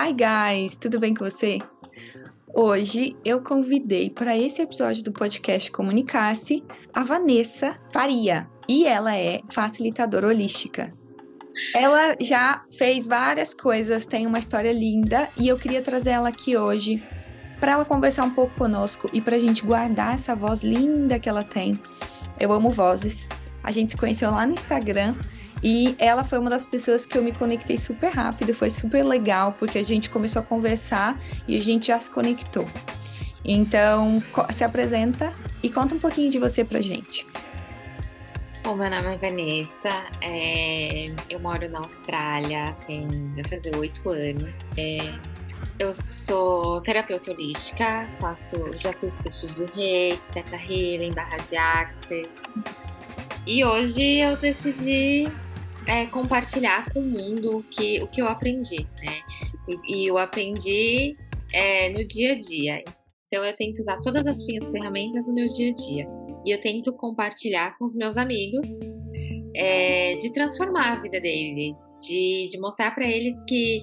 Hi guys, tudo bem com você? Hoje eu convidei para esse episódio do podcast Comunicar-se a Vanessa Faria e ela é facilitadora holística. Ela já fez várias coisas, tem uma história linda e eu queria trazer ela aqui hoje para ela conversar um pouco conosco e para a gente guardar essa voz linda que ela tem. Eu amo vozes. A gente se conheceu lá no Instagram e ela foi uma das pessoas que eu me conectei super rápido, foi super legal, porque a gente começou a conversar e a gente já se conectou. Então, se apresenta e conta um pouquinho de você pra gente. Bom, meu nome é Vanessa, é... eu moro na Austrália, tem... vai fazer oito anos. É... Eu sou terapeuta holística, faço, já fiz cursos do Reiki, Teta Healing, Barra de Access. E hoje eu decidi é, compartilhar com o mundo o que, o que eu aprendi, né? E, e eu aprendi é, no dia a dia. Então eu tento usar todas as minhas ferramentas no meu dia a dia. E eu tento compartilhar com os meus amigos é, de transformar a vida deles, de, de mostrar para eles que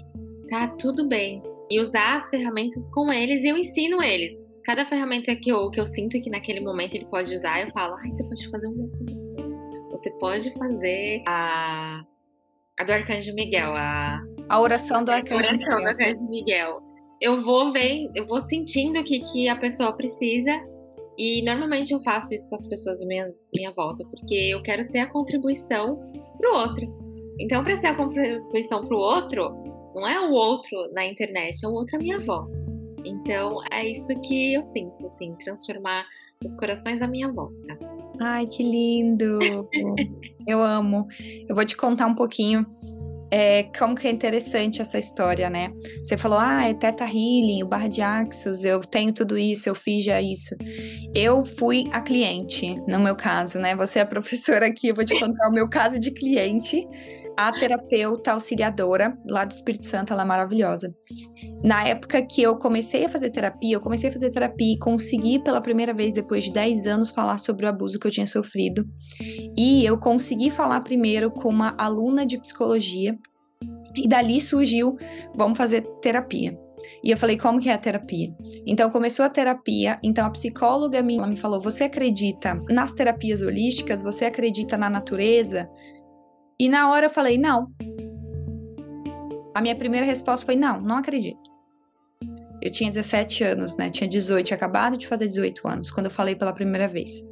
tá tudo bem. E usar as ferramentas com eles e eu ensino eles. Cada ferramenta que eu, que eu sinto que naquele momento ele pode usar, eu falo, ai, você pode fazer um você pode fazer a, a do Arcanjo Miguel, a, a oração do Arcanjo, oração Miguel. Do Arcanjo Miguel. Eu vou ver, eu vou sentindo o que, que a pessoa precisa e normalmente eu faço isso com as pessoas à minha, minha volta, porque eu quero ser a contribuição pro outro. Então, para ser a contribuição pro outro, não é o outro na internet, é o outro à minha volta. Então, é isso que eu sinto, assim, transformar os corações à minha volta. Ai, que lindo! Eu amo. Eu vou te contar um pouquinho é, como que é interessante essa história, né? Você falou, ah, é Teta Healing, o Barra de Axos, eu tenho tudo isso, eu fiz já isso. Eu fui a cliente, no meu caso, né? Você é a professora aqui, eu vou te contar o meu caso de cliente a terapeuta auxiliadora lá do Espírito Santo, ela é maravilhosa. Na época que eu comecei a fazer terapia, eu comecei a fazer terapia e consegui pela primeira vez depois de 10 anos falar sobre o abuso que eu tinha sofrido. E eu consegui falar primeiro com uma aluna de psicologia e dali surgiu, vamos fazer terapia. E eu falei, como que é a terapia? Então começou a terapia, então a psicóloga me, ela me falou, você acredita nas terapias holísticas? Você acredita na natureza? E na hora eu falei, não. A minha primeira resposta foi, não, não acredito. Eu tinha 17 anos, né? Tinha 18, tinha acabado de fazer 18 anos, quando eu falei pela primeira vez.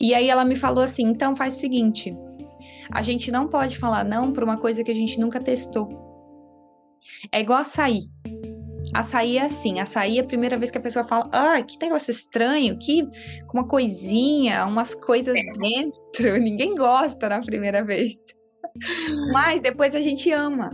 E aí ela me falou assim: então faz o seguinte, a gente não pode falar não para uma coisa que a gente nunca testou. É igual açaí. Açaí é assim, açaí é a primeira vez que a pessoa fala, ah, que negócio estranho, que uma coisinha, umas coisas é. dentro, ninguém gosta na primeira vez. Mas depois a gente ama.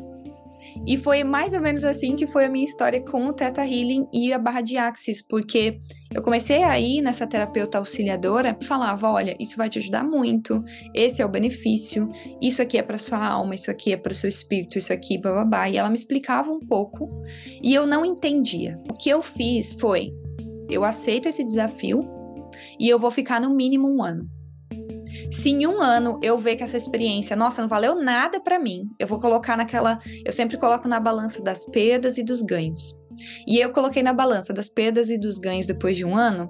E foi mais ou menos assim que foi a minha história com o Teta Healing e a barra de Axis, porque eu comecei aí nessa terapeuta auxiliadora e falava: olha, isso vai te ajudar muito, esse é o benefício, isso aqui é para sua alma, isso aqui é para o seu espírito, isso aqui, babá. E ela me explicava um pouco e eu não entendia. O que eu fiz foi: eu aceito esse desafio e eu vou ficar no mínimo um ano. Se em um ano eu ver que essa experiência, nossa, não valeu nada para mim, eu vou colocar naquela. Eu sempre coloco na balança das perdas e dos ganhos. E eu coloquei na balança das perdas e dos ganhos depois de um ano.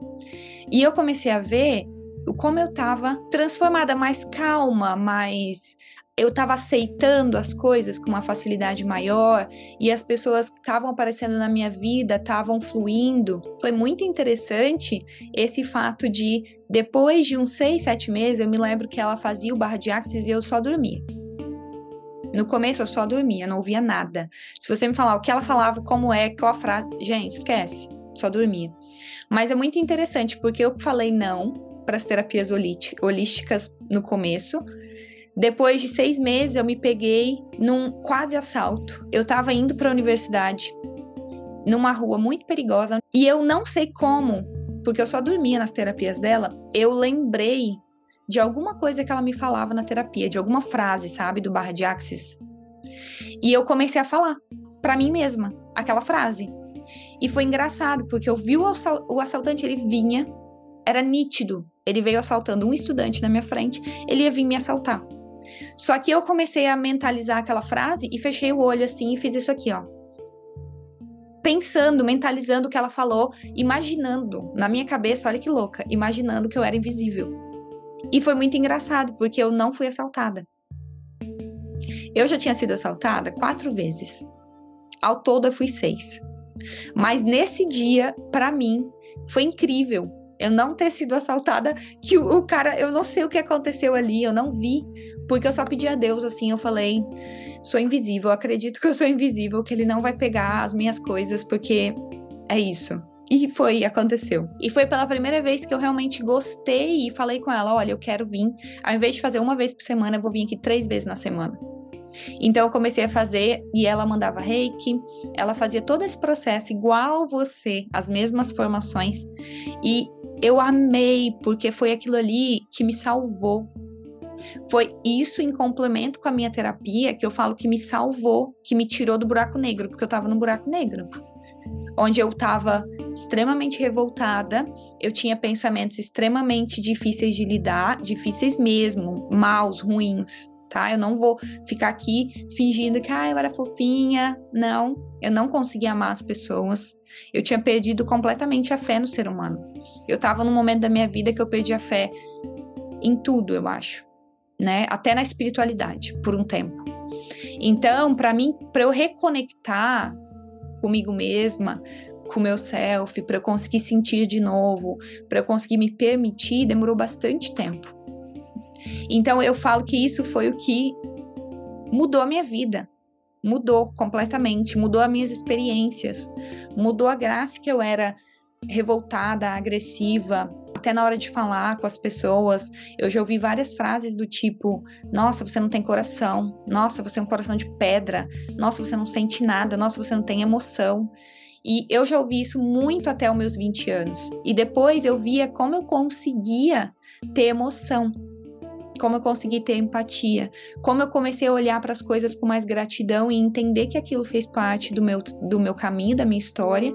E eu comecei a ver como eu estava transformada, mais calma, mais eu estava aceitando as coisas com uma facilidade maior e as pessoas que estavam aparecendo na minha vida estavam fluindo. Foi muito interessante esse fato de, depois de uns seis, sete meses, eu me lembro que ela fazia o barra de axis e eu só dormia. No começo eu só dormia, não ouvia nada. Se você me falar o que ela falava, como é, qual a frase, gente, esquece, só dormia. Mas é muito interessante porque eu falei não para as terapias holísticas no começo, depois de seis meses, eu me peguei num quase assalto. Eu estava indo para a universidade, numa rua muito perigosa, e eu não sei como, porque eu só dormia nas terapias dela, eu lembrei de alguma coisa que ela me falava na terapia, de alguma frase, sabe, do barra de axis. E eu comecei a falar para mim mesma aquela frase. E foi engraçado, porque eu vi o, assal o assaltante, ele vinha, era nítido. Ele veio assaltando um estudante na minha frente, ele ia vir me assaltar. Só que eu comecei a mentalizar aquela frase e fechei o olho assim e fiz isso aqui, ó. pensando, mentalizando o que ela falou, imaginando, na minha cabeça, olha que louca, imaginando que eu era invisível. E foi muito engraçado, porque eu não fui assaltada. Eu já tinha sido assaltada quatro vezes. Ao todo, eu fui seis. Mas nesse dia, para mim, foi incrível eu não ter sido assaltada, que o, o, cara, eu não sei o que aconteceu ali, eu não vi, porque eu só pedi a Deus assim, eu falei, sou invisível, acredito que eu sou invisível, que ele não vai pegar as minhas coisas, porque é isso. E foi, aconteceu. E foi pela primeira vez que eu realmente gostei e falei com ela: olha, eu quero vir. Ao invés de fazer uma vez por semana, eu vou vir aqui três vezes na semana. Então eu comecei a fazer e ela mandava reiki, ela fazia todo esse processo igual você, as mesmas formações. E eu amei, porque foi aquilo ali que me salvou. Foi isso em complemento com a minha terapia que eu falo que me salvou, que me tirou do buraco negro, porque eu tava no buraco negro. Onde eu tava extremamente revoltada, eu tinha pensamentos extremamente difíceis de lidar, difíceis mesmo, maus, ruins, tá? Eu não vou ficar aqui fingindo que ah, eu era fofinha. Não, eu não conseguia amar as pessoas. Eu tinha perdido completamente a fé no ser humano. Eu tava num momento da minha vida que eu perdi a fé em tudo, eu acho, né? Até na espiritualidade, por um tempo. Então, para mim, para eu reconectar comigo mesma, com o meu self, para eu conseguir sentir de novo, para eu conseguir me permitir, demorou bastante tempo. Então eu falo que isso foi o que mudou a minha vida. Mudou completamente, mudou as minhas experiências, mudou a graça que eu era revoltada, agressiva, até na hora de falar com as pessoas, eu já ouvi várias frases do tipo: Nossa, você não tem coração. Nossa, você é um coração de pedra. Nossa, você não sente nada. Nossa, você não tem emoção. E eu já ouvi isso muito até os meus 20 anos. E depois eu via como eu conseguia ter emoção como eu consegui ter empatia, como eu comecei a olhar para as coisas com mais gratidão e entender que aquilo fez parte do meu, do meu caminho, da minha história,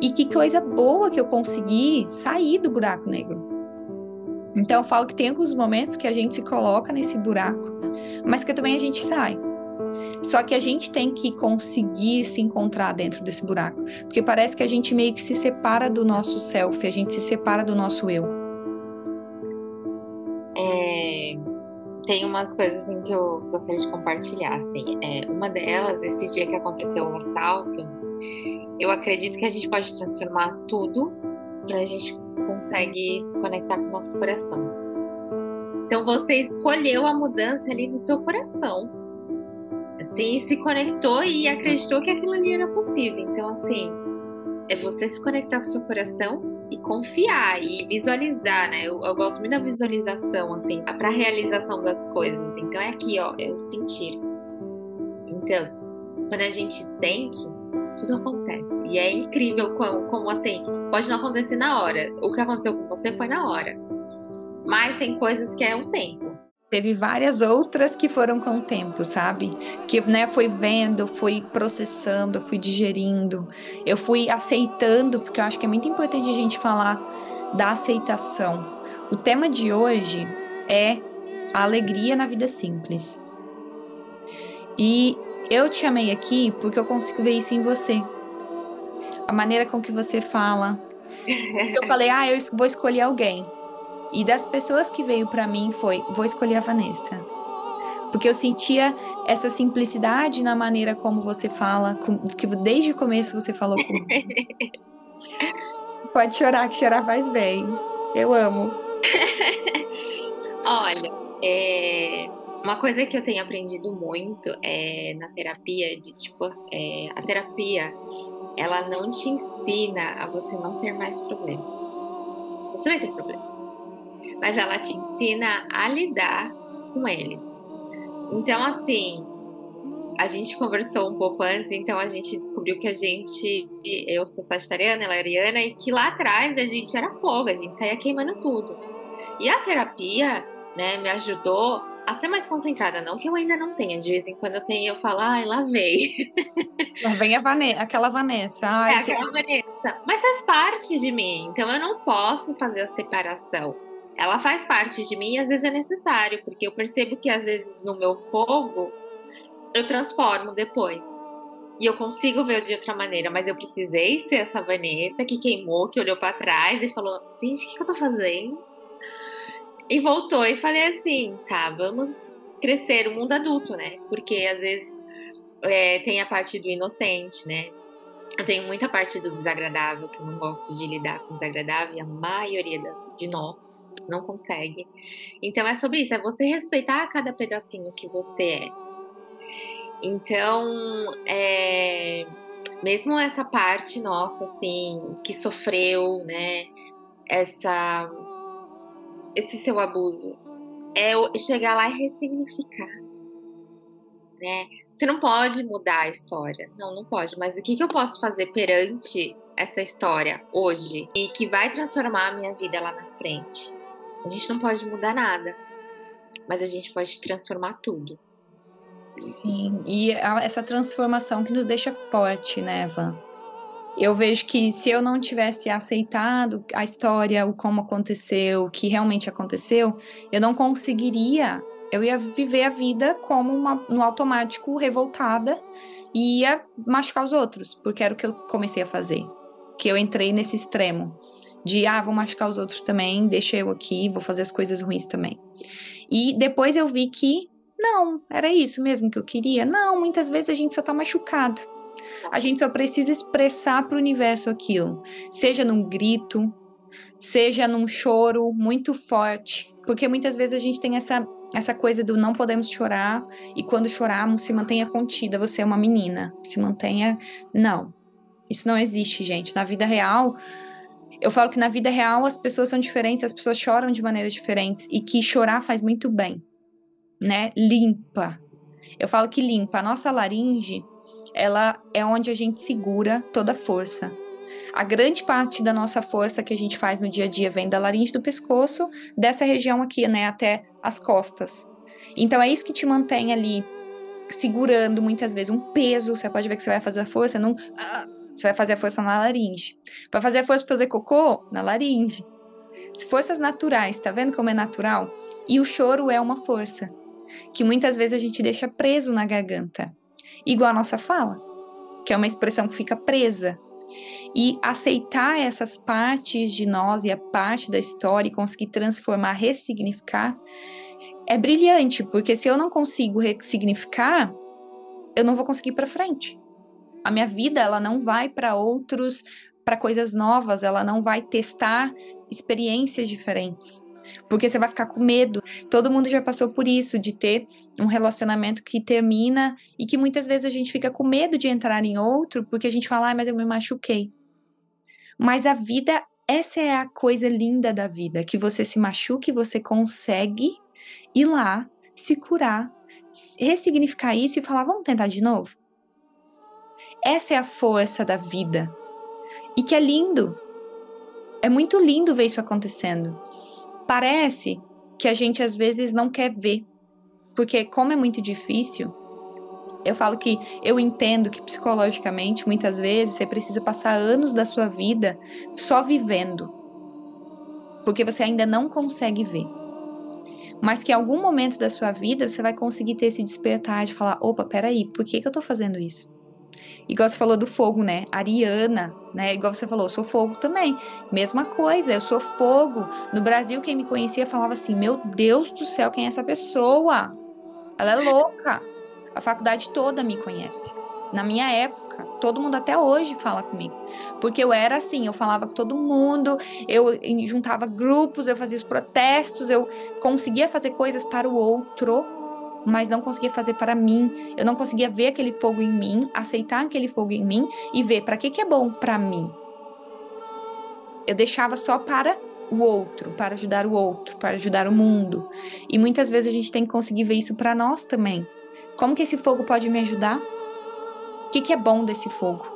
e que coisa boa que eu consegui sair do buraco negro. Então eu falo que tem alguns momentos que a gente se coloca nesse buraco, mas que também a gente sai. Só que a gente tem que conseguir se encontrar dentro desse buraco, porque parece que a gente meio que se separa do nosso self, a gente se separa do nosso eu. Tem umas coisas assim, que eu gostaria de compartilhar. Assim. É, uma delas, esse dia que aconteceu o assalto, eu acredito que a gente pode transformar tudo para a gente conseguir se conectar com o nosso coração. Então você escolheu a mudança ali no seu coração. Assim, se conectou e acreditou que aquilo ali era possível. Então, assim, é você se conectar com o seu coração e confiar e visualizar, né? Eu, eu gosto muito da visualização, assim, para realização das coisas. Então é aqui, ó, é o sentir. Então, quando a gente sente, tudo acontece. E é incrível como, como assim, pode não acontecer na hora. O que aconteceu com você foi na hora. Mas tem coisas que é um tempo teve várias outras que foram com o tempo, sabe? Que, né, foi vendo, fui processando, fui digerindo, eu fui aceitando, porque eu acho que é muito importante a gente falar da aceitação. O tema de hoje é a alegria na vida simples. E eu te amei aqui porque eu consigo ver isso em você. A maneira com que você fala. Eu falei, ah, eu vou escolher alguém. E das pessoas que veio para mim foi, vou escolher a Vanessa. Porque eu sentia essa simplicidade na maneira como você fala, com, que desde o começo você falou comigo. Pode chorar, que chorar faz bem. Eu amo. Olha, é, uma coisa que eu tenho aprendido muito é na terapia, de tipo, é, a terapia, ela não te ensina a você não ter mais problema. Você vai ter problema mas ela te ensina a lidar com eles. Então, assim, a gente conversou um pouco antes, então a gente descobriu que a gente, eu sou sagitariana, ela é ariana, e que lá atrás a gente era fogo, a gente saía queimando tudo. E a terapia, né, me ajudou a ser mais concentrada, não que eu ainda não tenha, de vez em quando eu tenho, eu falo, ai, lá vem. Lá vem a Vanessa, aquela Vanessa. Ai, é, aquela Vanessa. Mas faz parte de mim, então eu não posso fazer a separação ela faz parte de mim e às vezes é necessário, porque eu percebo que às vezes no meu fogo eu transformo depois. e eu consigo ver de outra maneira, mas eu precisei ser essa Vanessa que queimou, que olhou para trás e falou: gente, o que, que eu tô fazendo? E voltou e falei assim: tá, vamos crescer o mundo adulto, né? Porque às vezes é, tem a parte do inocente, né? Eu tenho muita parte do desagradável, que eu não gosto de lidar com o desagradável, e a maioria de nós não consegue. Então é sobre isso, é você respeitar cada pedacinho que você é. Então, é, mesmo essa parte nossa, assim, que sofreu, né, essa, esse seu abuso, é chegar lá e ressignificar, né? Você não pode mudar a história, não, não pode. Mas o que, que eu posso fazer perante essa história hoje e que vai transformar a minha vida lá na frente? A gente não pode mudar nada, mas a gente pode transformar tudo. Sim, e essa transformação que nos deixa forte, né, Van? Eu vejo que se eu não tivesse aceitado a história, o como aconteceu, o que realmente aconteceu, eu não conseguiria, eu ia viver a vida como uma, no automático, revoltada, e ia machucar os outros, porque era o que eu comecei a fazer. Que eu entrei nesse extremo de, ah, vou machucar os outros também, deixa eu aqui, vou fazer as coisas ruins também. E depois eu vi que não, era isso mesmo que eu queria. Não, muitas vezes a gente só tá machucado. A gente só precisa expressar para o universo aquilo, seja num grito, seja num choro muito forte, porque muitas vezes a gente tem essa essa coisa do não podemos chorar e quando chorarmos se mantenha contida, você é uma menina, se mantenha não. Isso não existe, gente. Na vida real, eu falo que na vida real as pessoas são diferentes, as pessoas choram de maneiras diferentes e que chorar faz muito bem né? Limpa. Eu falo que limpa. A nossa laringe, ela é onde a gente segura toda a força. A grande parte da nossa força que a gente faz no dia a dia vem da laringe do pescoço, dessa região aqui, né, até as costas. Então é isso que te mantém ali segurando muitas vezes um peso. Você pode ver que você vai fazer a força, não, você vai fazer a força na laringe. Para fazer a força para fazer cocô, na laringe. Forças naturais, tá vendo como é natural? E o choro é uma força que muitas vezes a gente deixa preso na garganta, igual a nossa fala, que é uma expressão que fica presa. E aceitar essas partes de nós e a parte da história e conseguir transformar, ressignificar, é brilhante, porque se eu não consigo ressignificar, eu não vou conseguir para frente. A minha vida ela não vai para outros, para coisas novas, ela não vai testar experiências diferentes. Porque você vai ficar com medo. Todo mundo já passou por isso, de ter um relacionamento que termina e que muitas vezes a gente fica com medo de entrar em outro, porque a gente fala, ah, mas eu me machuquei. Mas a vida, essa é a coisa linda da vida, que você se machuque, você consegue ir lá, se curar, ressignificar isso e falar, vamos tentar de novo? Essa é a força da vida. E que é lindo. É muito lindo ver isso acontecendo parece que a gente às vezes não quer ver. Porque, como é muito difícil, eu falo que eu entendo que psicologicamente, muitas vezes, você precisa passar anos da sua vida só vivendo. Porque você ainda não consegue ver. Mas que em algum momento da sua vida você vai conseguir ter esse despertar de falar: opa, peraí, por que, que eu tô fazendo isso? Igual você falou do fogo, né? Ariana, né? Igual você falou, eu sou fogo também. Mesma coisa, eu sou fogo. No Brasil, quem me conhecia falava assim: Meu Deus do céu, quem é essa pessoa? Ela é louca. A faculdade toda me conhece. Na minha época, todo mundo até hoje fala comigo. Porque eu era assim, eu falava com todo mundo, eu juntava grupos, eu fazia os protestos, eu conseguia fazer coisas para o outro mas não conseguia fazer para mim. Eu não conseguia ver aquele fogo em mim, aceitar aquele fogo em mim e ver para que, que é bom para mim. Eu deixava só para o outro, para ajudar o outro, para ajudar o mundo. E muitas vezes a gente tem que conseguir ver isso para nós também. Como que esse fogo pode me ajudar? O que, que é bom desse fogo?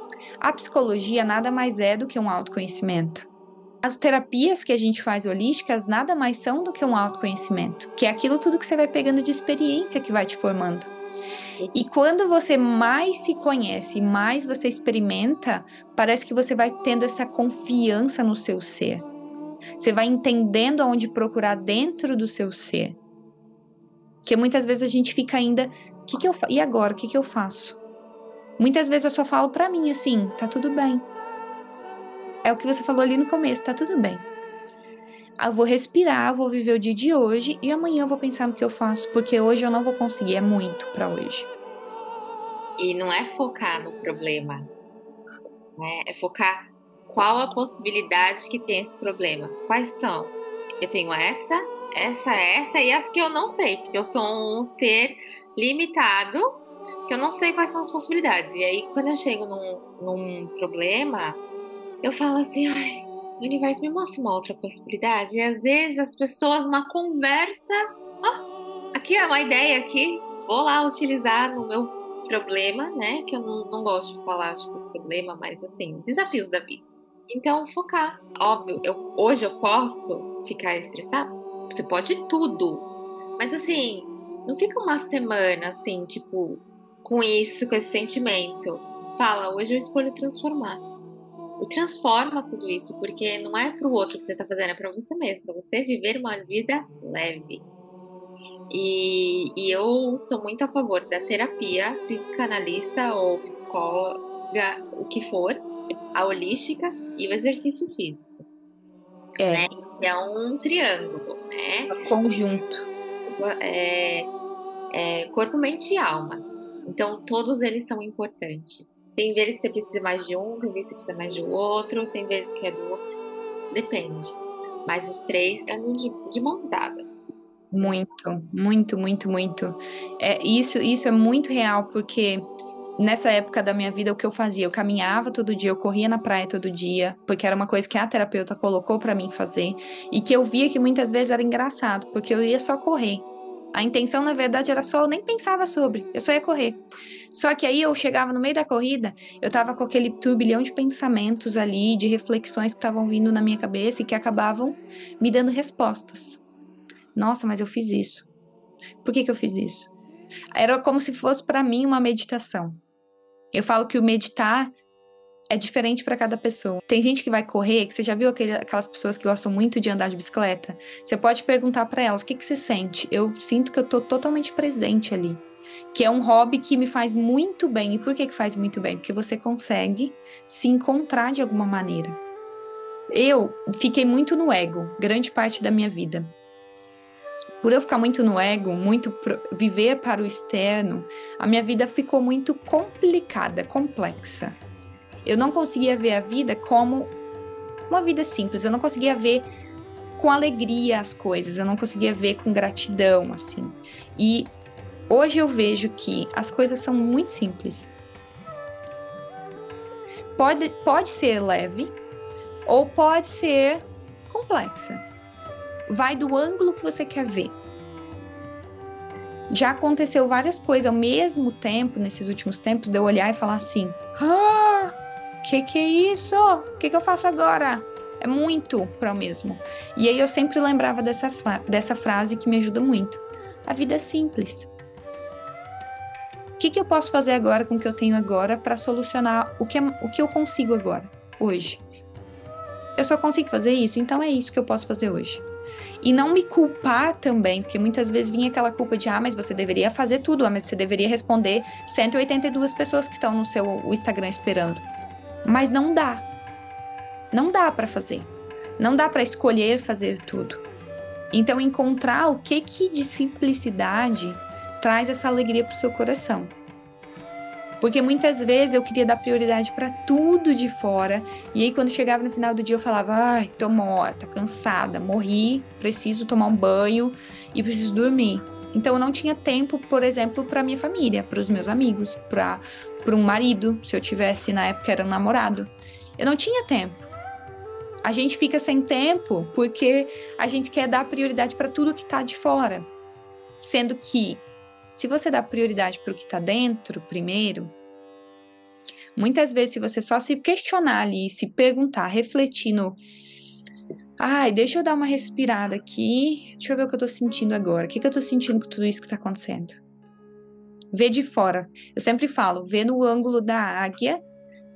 A psicologia nada mais é do que um autoconhecimento. As terapias que a gente faz holísticas nada mais são do que um autoconhecimento, que é aquilo tudo que você vai pegando de experiência que vai te formando. E quando você mais se conhece, mais você experimenta, parece que você vai tendo essa confiança no seu ser. Você vai entendendo aonde procurar dentro do seu ser. Que muitas vezes a gente fica ainda, que que eu e agora, o que, que eu faço? Muitas vezes eu só falo para mim assim, tá tudo bem. É o que você falou ali no começo, tá tudo bem. Eu vou respirar, vou viver o dia de hoje e amanhã eu vou pensar no que eu faço, porque hoje eu não vou conseguir, é muito para hoje. E não é focar no problema, né? É focar qual a possibilidade que tem esse problema. Quais são? Eu tenho essa, essa, essa e as que eu não sei, porque eu sou um ser limitado, que eu não sei quais são as possibilidades. E aí, quando eu chego num, num problema, eu falo assim, ai, o universo me mostra uma outra possibilidade. E às vezes as pessoas, uma conversa, oh, aqui é uma ideia aqui, vou lá utilizar no meu problema, né? Que eu não, não gosto de falar, tipo, problema, mas assim, desafios da vida. Então, focar. Óbvio, eu, hoje eu posso ficar estressado? Você pode tudo. Mas assim, não fica uma semana assim, tipo, com isso, com esse sentimento. Fala, hoje eu escolho transformar. E transforma tudo isso, porque não é para o outro que você está fazendo, é para você mesmo, para você viver uma vida leve. E, e, eu sou muito a favor da terapia psicanalista ou psicóloga, o que for, a holística e o exercício físico. É. Né? é um triângulo, né? É conjunto. É, é, corpo, mente e alma. Então, todos eles são importantes. Tem vezes que você precisa mais de um, tem vezes que você precisa mais de outro, tem vezes que é do outro. Depende. Mas os três andam de, de mãos dadas. Muito, muito, muito, muito. É, isso, isso é muito real, porque nessa época da minha vida, o que eu fazia? Eu caminhava todo dia, eu corria na praia todo dia, porque era uma coisa que a terapeuta colocou para mim fazer, e que eu via que muitas vezes era engraçado, porque eu ia só correr. A intenção, na verdade, era só, eu nem pensava sobre, eu só ia correr. Só que aí eu chegava no meio da corrida, eu tava com aquele turbilhão de pensamentos ali, de reflexões que estavam vindo na minha cabeça e que acabavam me dando respostas. Nossa, mas eu fiz isso. Por que, que eu fiz isso? Era como se fosse para mim uma meditação. Eu falo que o meditar é diferente para cada pessoa. Tem gente que vai correr, que você já viu aquele, aquelas pessoas que gostam muito de andar de bicicleta? Você pode perguntar para elas: o que, que você sente? Eu sinto que eu tô totalmente presente ali. Que é um hobby que me faz muito bem. E por que, que faz muito bem? Porque você consegue se encontrar de alguma maneira. Eu fiquei muito no ego, grande parte da minha vida por eu ficar muito no ego, muito viver para o externo, a minha vida ficou muito complicada, complexa. Eu não conseguia ver a vida como uma vida simples, eu não conseguia ver com alegria as coisas, eu não conseguia ver com gratidão, assim. E hoje eu vejo que as coisas são muito simples. Pode, pode ser leve ou pode ser complexa vai do ângulo que você quer ver. Já aconteceu várias coisas ao mesmo tempo, nesses últimos tempos, de eu olhar e falar assim: Ah, que que é isso? O que, que eu faço agora? É muito para o mesmo. E aí eu sempre lembrava dessa, dessa frase que me ajuda muito. A vida é simples. O que, que eu posso fazer agora com o que eu tenho agora para solucionar o que, é, o que eu consigo agora, hoje? Eu só consigo fazer isso, então é isso que eu posso fazer hoje. E não me culpar também, porque muitas vezes vinha aquela culpa de, ah, mas você deveria fazer tudo, ah, mas você deveria responder 182 pessoas que estão no seu Instagram esperando. Mas não dá. Não dá para fazer. Não dá para escolher fazer tudo. Então, encontrar o que que de simplicidade traz essa alegria para o seu coração. Porque muitas vezes eu queria dar prioridade para tudo de fora, e aí quando chegava no final do dia eu falava: "Ai, tô morta, cansada, morri, preciso tomar um banho e preciso dormir". Então eu não tinha tempo, por exemplo, para minha família, para os meus amigos, para um marido, se eu tivesse na época era um namorado. Eu não tinha tempo. A gente fica sem tempo porque a gente quer dar prioridade para tudo que está de fora. Sendo que se você dá prioridade para o que está dentro primeiro, muitas vezes, se você só se questionar ali, se perguntar, refletir no. Ai, deixa eu dar uma respirada aqui. Deixa eu ver o que eu tô sentindo agora. O que, que eu tô sentindo com tudo isso que tá acontecendo? Vê de fora. Eu sempre falo, vê no ângulo da águia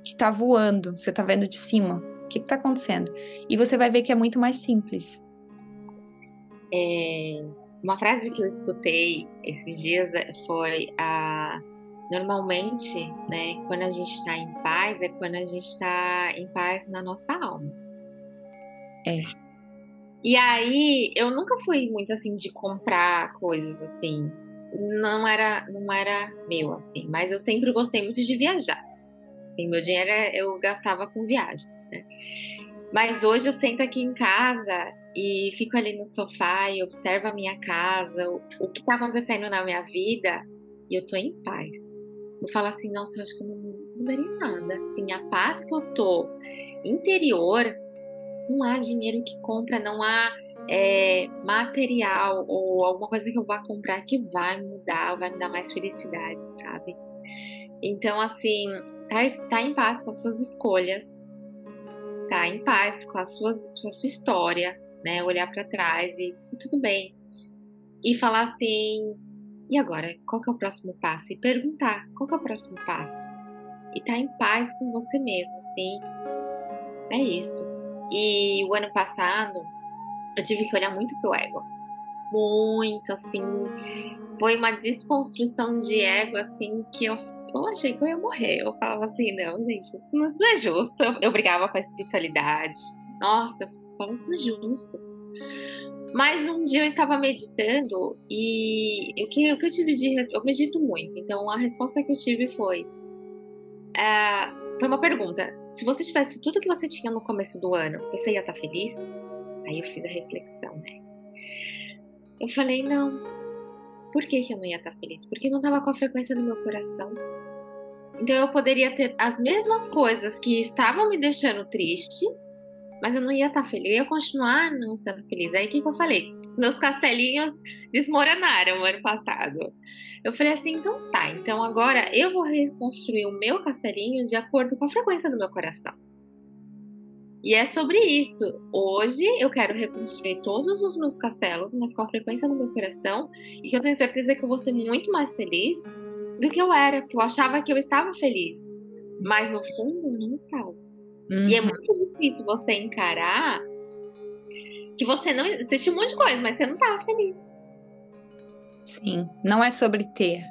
que tá voando. Você tá vendo de cima. O que, que tá acontecendo? E você vai ver que é muito mais simples. É, uma frase que eu escutei esses dias foi a Normalmente, né, quando a gente está em paz, é quando a gente está em paz na nossa alma. É. E aí, eu nunca fui muito assim de comprar coisas assim. Não era, não era meu assim, mas eu sempre gostei muito de viajar. E meu dinheiro eu gastava com viagem, né? Mas hoje eu sento aqui em casa e fico ali no sofá e observo a minha casa, o, que está acontecendo na minha vida, e eu tô em paz. Eu falo assim, nossa, eu acho que eu não mudaria nada. Assim, a paz que eu tô interior, não há dinheiro que compra, não há é, material ou alguma coisa que eu vá comprar que vai mudar, vai me dar mais felicidade, sabe? Então, assim, tá, tá em paz com as suas escolhas, tá em paz com, as suas, com a sua história, né? Olhar para trás e, e tudo bem. E falar assim, e agora, qual que é o próximo passo? E perguntar, qual que é o próximo passo? E estar tá em paz com você mesmo, assim. É isso. E o ano passado, eu tive que olhar muito pro ego. Muito, assim. Foi uma desconstrução de ego, assim, que eu eu achei que eu ia morrer. Eu falava assim, não, gente, isso não é justo. Eu, brigava com a espiritualidade. Nossa, eu isso não é justo. Mas um dia eu estava meditando e o que, o que eu tive de eu medito muito. Então a resposta que eu tive foi é, foi uma pergunta. Se você tivesse tudo que você tinha no começo do ano, você ia estar feliz? Aí eu fiz a reflexão, né? Eu falei não. Por que, que eu não ia estar feliz? Porque não estava com a frequência do meu coração. Então eu poderia ter as mesmas coisas que estavam me deixando triste, mas eu não ia estar feliz, eu ia continuar não sendo feliz. Aí o que, que eu falei? Os meus castelinhos desmoronaram ano passado. Eu falei assim, então tá, então agora eu vou reconstruir o meu castelinho de acordo com a frequência do meu coração. E é sobre isso. Hoje eu quero reconstruir todos os meus castelos, mas com a frequência do meu coração, e que eu tenho certeza que eu vou ser muito mais feliz do que eu era, porque eu achava que eu estava feliz, mas no fundo eu não estava. Uhum. E é uhum. muito difícil você encarar que você não. Você tinha um monte de coisa, mas você não estava feliz. Sim, não é sobre ter.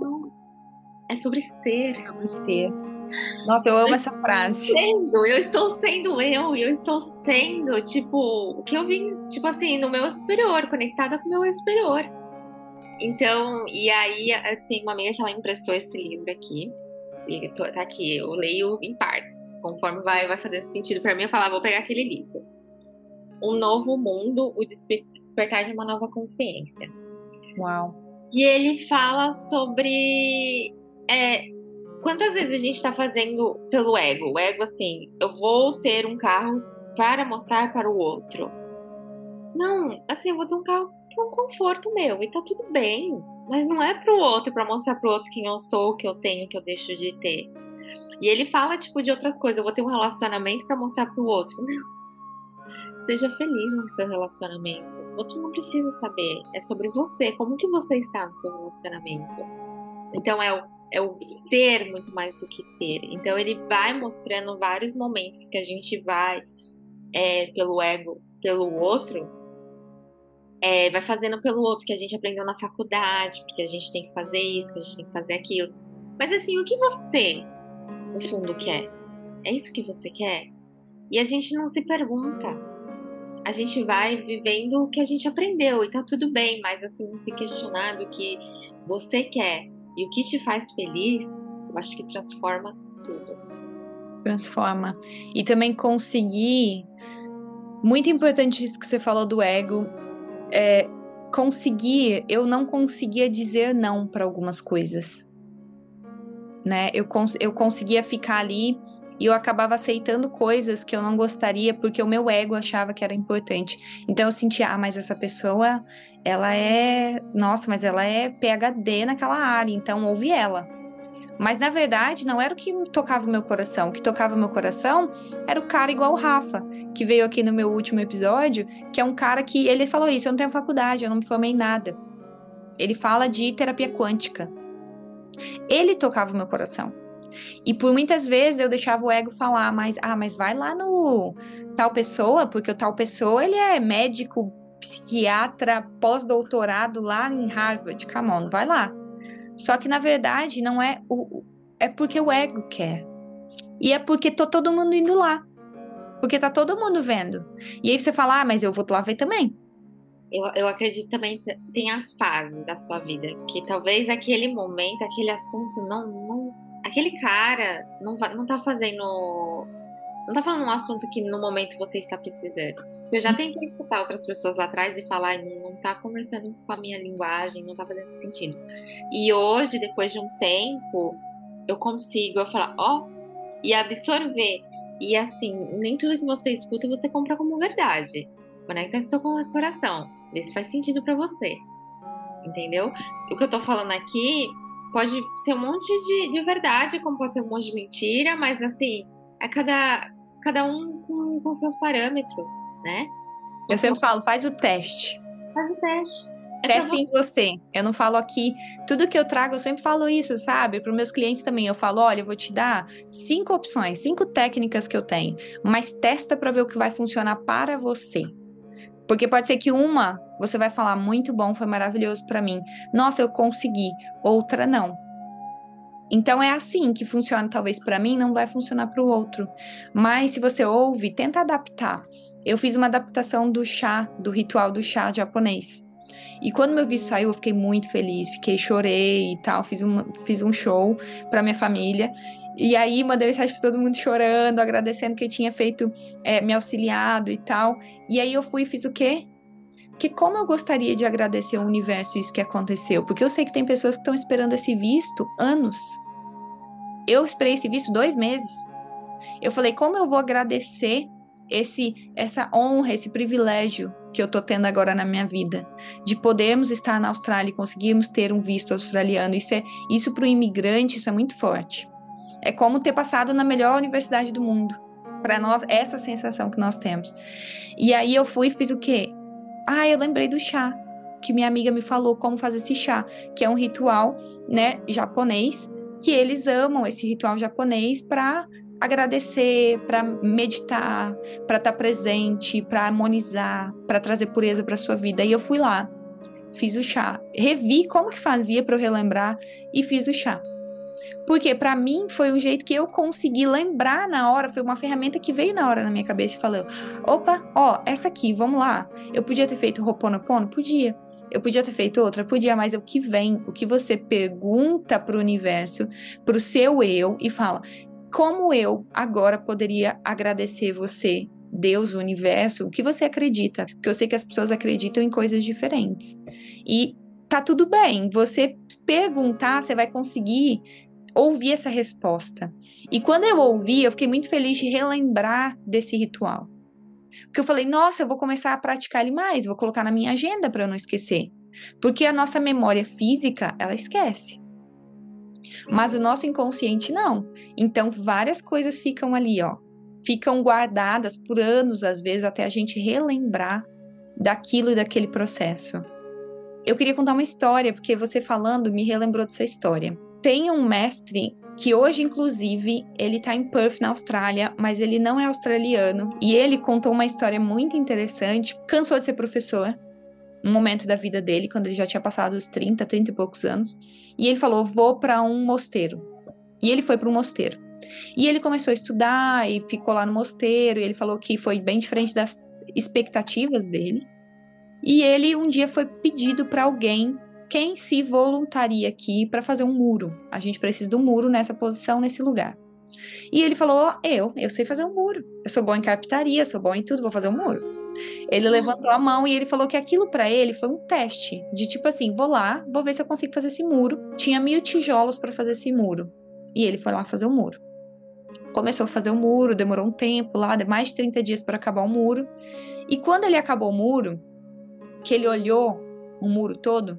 Não. É sobre ser. É sobre ser. Nossa, eu amo eu essa frase. Sendo, eu estou sendo eu, eu estou sendo, tipo, o que eu vim, tipo assim, no meu superior, conectada com o meu superior. Então, e aí tem uma amiga que ela emprestou esse livro aqui. E tô, tá aqui, eu leio em partes. Conforme vai, vai fazendo sentido para mim, eu falar, vou pegar aquele livro. Um Novo Mundo, o Despertar de uma Nova Consciência. Uau. E ele fala sobre é, quantas vezes a gente está fazendo pelo ego. O ego, assim, eu vou ter um carro para mostrar para o outro. Não, assim, eu vou ter um carro para um conforto meu e tá tudo bem. Mas não é pro outro, para mostrar pro outro quem eu sou, o que eu tenho, o que eu deixo de ter. E ele fala, tipo, de outras coisas. Eu vou ter um relacionamento para mostrar pro outro. Não. Seja feliz no seu relacionamento. O outro não precisa saber. É sobre você. Como que você está no seu relacionamento? Então é o, é o ser muito mais do que ter. Então ele vai mostrando vários momentos que a gente vai é, pelo ego, pelo outro, é, vai fazendo pelo outro que a gente aprendeu na faculdade, porque a gente tem que fazer isso, que a gente tem que fazer aquilo. Mas assim, o que você, no fundo, quer? É isso que você quer? E a gente não se pergunta. A gente vai vivendo o que a gente aprendeu e tá tudo bem, mas assim, se questionar do que você quer e o que te faz feliz, eu acho que transforma tudo. Transforma. E também conseguir. Muito importante isso que você falou do ego, é, conseguir, eu não conseguia dizer não para algumas coisas. Né? Eu, cons eu conseguia ficar ali e eu acabava aceitando coisas que eu não gostaria porque o meu ego achava que era importante. Então eu sentia, ah, mas essa pessoa, ela é, nossa, mas ela é PhD naquela área, então ouve ela. Mas na verdade não era o que tocava o meu coração. O que tocava o meu coração era o cara igual o Rafa, que veio aqui no meu último episódio, que é um cara que ele falou isso, eu não tenho faculdade, eu não me formei em nada. Ele fala de terapia quântica. Ele tocava o meu coração. E por muitas vezes eu deixava o ego falar, mas ah, mas vai lá no tal pessoa, porque o tal pessoa ele é médico, psiquiatra, pós-doutorado lá em Harvard. Come on, vai lá. Só que na verdade não é o é porque o ego quer. E é porque tô todo mundo indo lá. Porque tá todo mundo vendo. E aí você fala: "Ah, mas eu vou lá ver também". Eu, eu acredito também tem as fases da sua vida que talvez aquele momento, aquele assunto não, não aquele cara não não tá fazendo não tá falando um assunto que no momento você está precisando. Eu já tentei escutar outras pessoas lá atrás e falar, não, não tá conversando com a minha linguagem, não tá fazendo sentido. E hoje, depois de um tempo, eu consigo eu falar, ó, oh, e absorver. E assim, nem tudo que você escuta você compra como verdade. Conecta seu coração. Vê se faz sentido para você. Entendeu? O que eu tô falando aqui pode ser um monte de, de verdade, como pode ser um monte de mentira, mas assim, é cada, cada um com, com seus parâmetros, né? Eu sempre falo, faz o teste. Faz o teste. É Teste em você. Eu não falo aqui. Tudo que eu trago, eu sempre falo isso, sabe? Para os meus clientes também. Eu falo: olha, eu vou te dar cinco opções, cinco técnicas que eu tenho, mas testa para ver o que vai funcionar para você. Porque pode ser que uma você vai falar muito bom, foi maravilhoso para mim. Nossa, eu consegui. Outra não. Então é assim que funciona, talvez para mim não vai funcionar para o outro. Mas se você ouve, tenta adaptar. Eu fiz uma adaptação do chá, do ritual do chá japonês. E quando meu vídeo saiu, eu fiquei muito feliz, fiquei, chorei e tal, fiz, uma, fiz um show para minha família. E aí mandei mensagem para todo mundo chorando, agradecendo que tinha feito, é, me auxiliado e tal. E aí eu fui e fiz o quê? Que como eu gostaria de agradecer ao universo isso que aconteceu, porque eu sei que tem pessoas que estão esperando esse visto anos. Eu esperei esse visto dois meses. Eu falei, como eu vou agradecer esse essa honra, esse privilégio que eu tô tendo agora na minha vida, de podermos estar na Austrália e conseguirmos ter um visto australiano. Isso é isso para o imigrante, isso é muito forte. É como ter passado na melhor universidade do mundo. Para nós, essa sensação que nós temos. E aí eu fui e fiz o quê? Ah, eu lembrei do chá, que minha amiga me falou como fazer esse chá, que é um ritual, né, japonês, que eles amam esse ritual japonês para agradecer, para meditar, para estar tá presente, para harmonizar, para trazer pureza para sua vida. E eu fui lá, fiz o chá, revi como que fazia para eu relembrar e fiz o chá. Porque para mim foi um jeito que eu consegui lembrar na hora, foi uma ferramenta que veio na hora na minha cabeça e falou: "Opa, ó, essa aqui, vamos lá. Eu podia ter feito Ho'oponopono? Podia. Eu podia ter feito outra? Podia, mas é o que vem, o que você pergunta para o universo, para o seu eu e fala: como eu agora poderia agradecer você, Deus, o universo, o que você acredita? Porque eu sei que as pessoas acreditam em coisas diferentes. E tá tudo bem, você perguntar, você vai conseguir ouvir essa resposta. E quando eu ouvi, eu fiquei muito feliz de relembrar desse ritual. Porque eu falei, nossa, eu vou começar a praticar ele mais, vou colocar na minha agenda para eu não esquecer. Porque a nossa memória física, ela esquece. Mas o nosso inconsciente não. Então várias coisas ficam ali, ó. Ficam guardadas por anos, às vezes, até a gente relembrar daquilo e daquele processo. Eu queria contar uma história, porque você falando me relembrou dessa história. Tem um mestre que hoje, inclusive, ele tá em Perth, na Austrália, mas ele não é australiano. E ele contou uma história muito interessante. Cansou de ser professor, um momento da vida dele, quando ele já tinha passado os 30, 30 e poucos anos. E ele falou: Vou para um mosteiro. E ele foi para um mosteiro. E ele começou a estudar e ficou lá no mosteiro. E ele falou que foi bem diferente das expectativas dele. E ele um dia foi pedido para alguém quem se voluntaria aqui para fazer um muro? A gente precisa de um muro nessa posição, nesse lugar. E ele falou: Eu, eu sei fazer um muro. Eu sou bom em carpintaria, sou bom em tudo, vou fazer um muro. Ele levantou a mão e ele falou que aquilo para ele foi um teste de tipo assim: vou lá, vou ver se eu consigo fazer esse muro. Tinha mil tijolos para fazer esse muro. E ele foi lá fazer o muro. Começou a fazer o muro, demorou um tempo lá, mais de 30 dias para acabar o muro. E quando ele acabou o muro, que ele olhou o muro todo,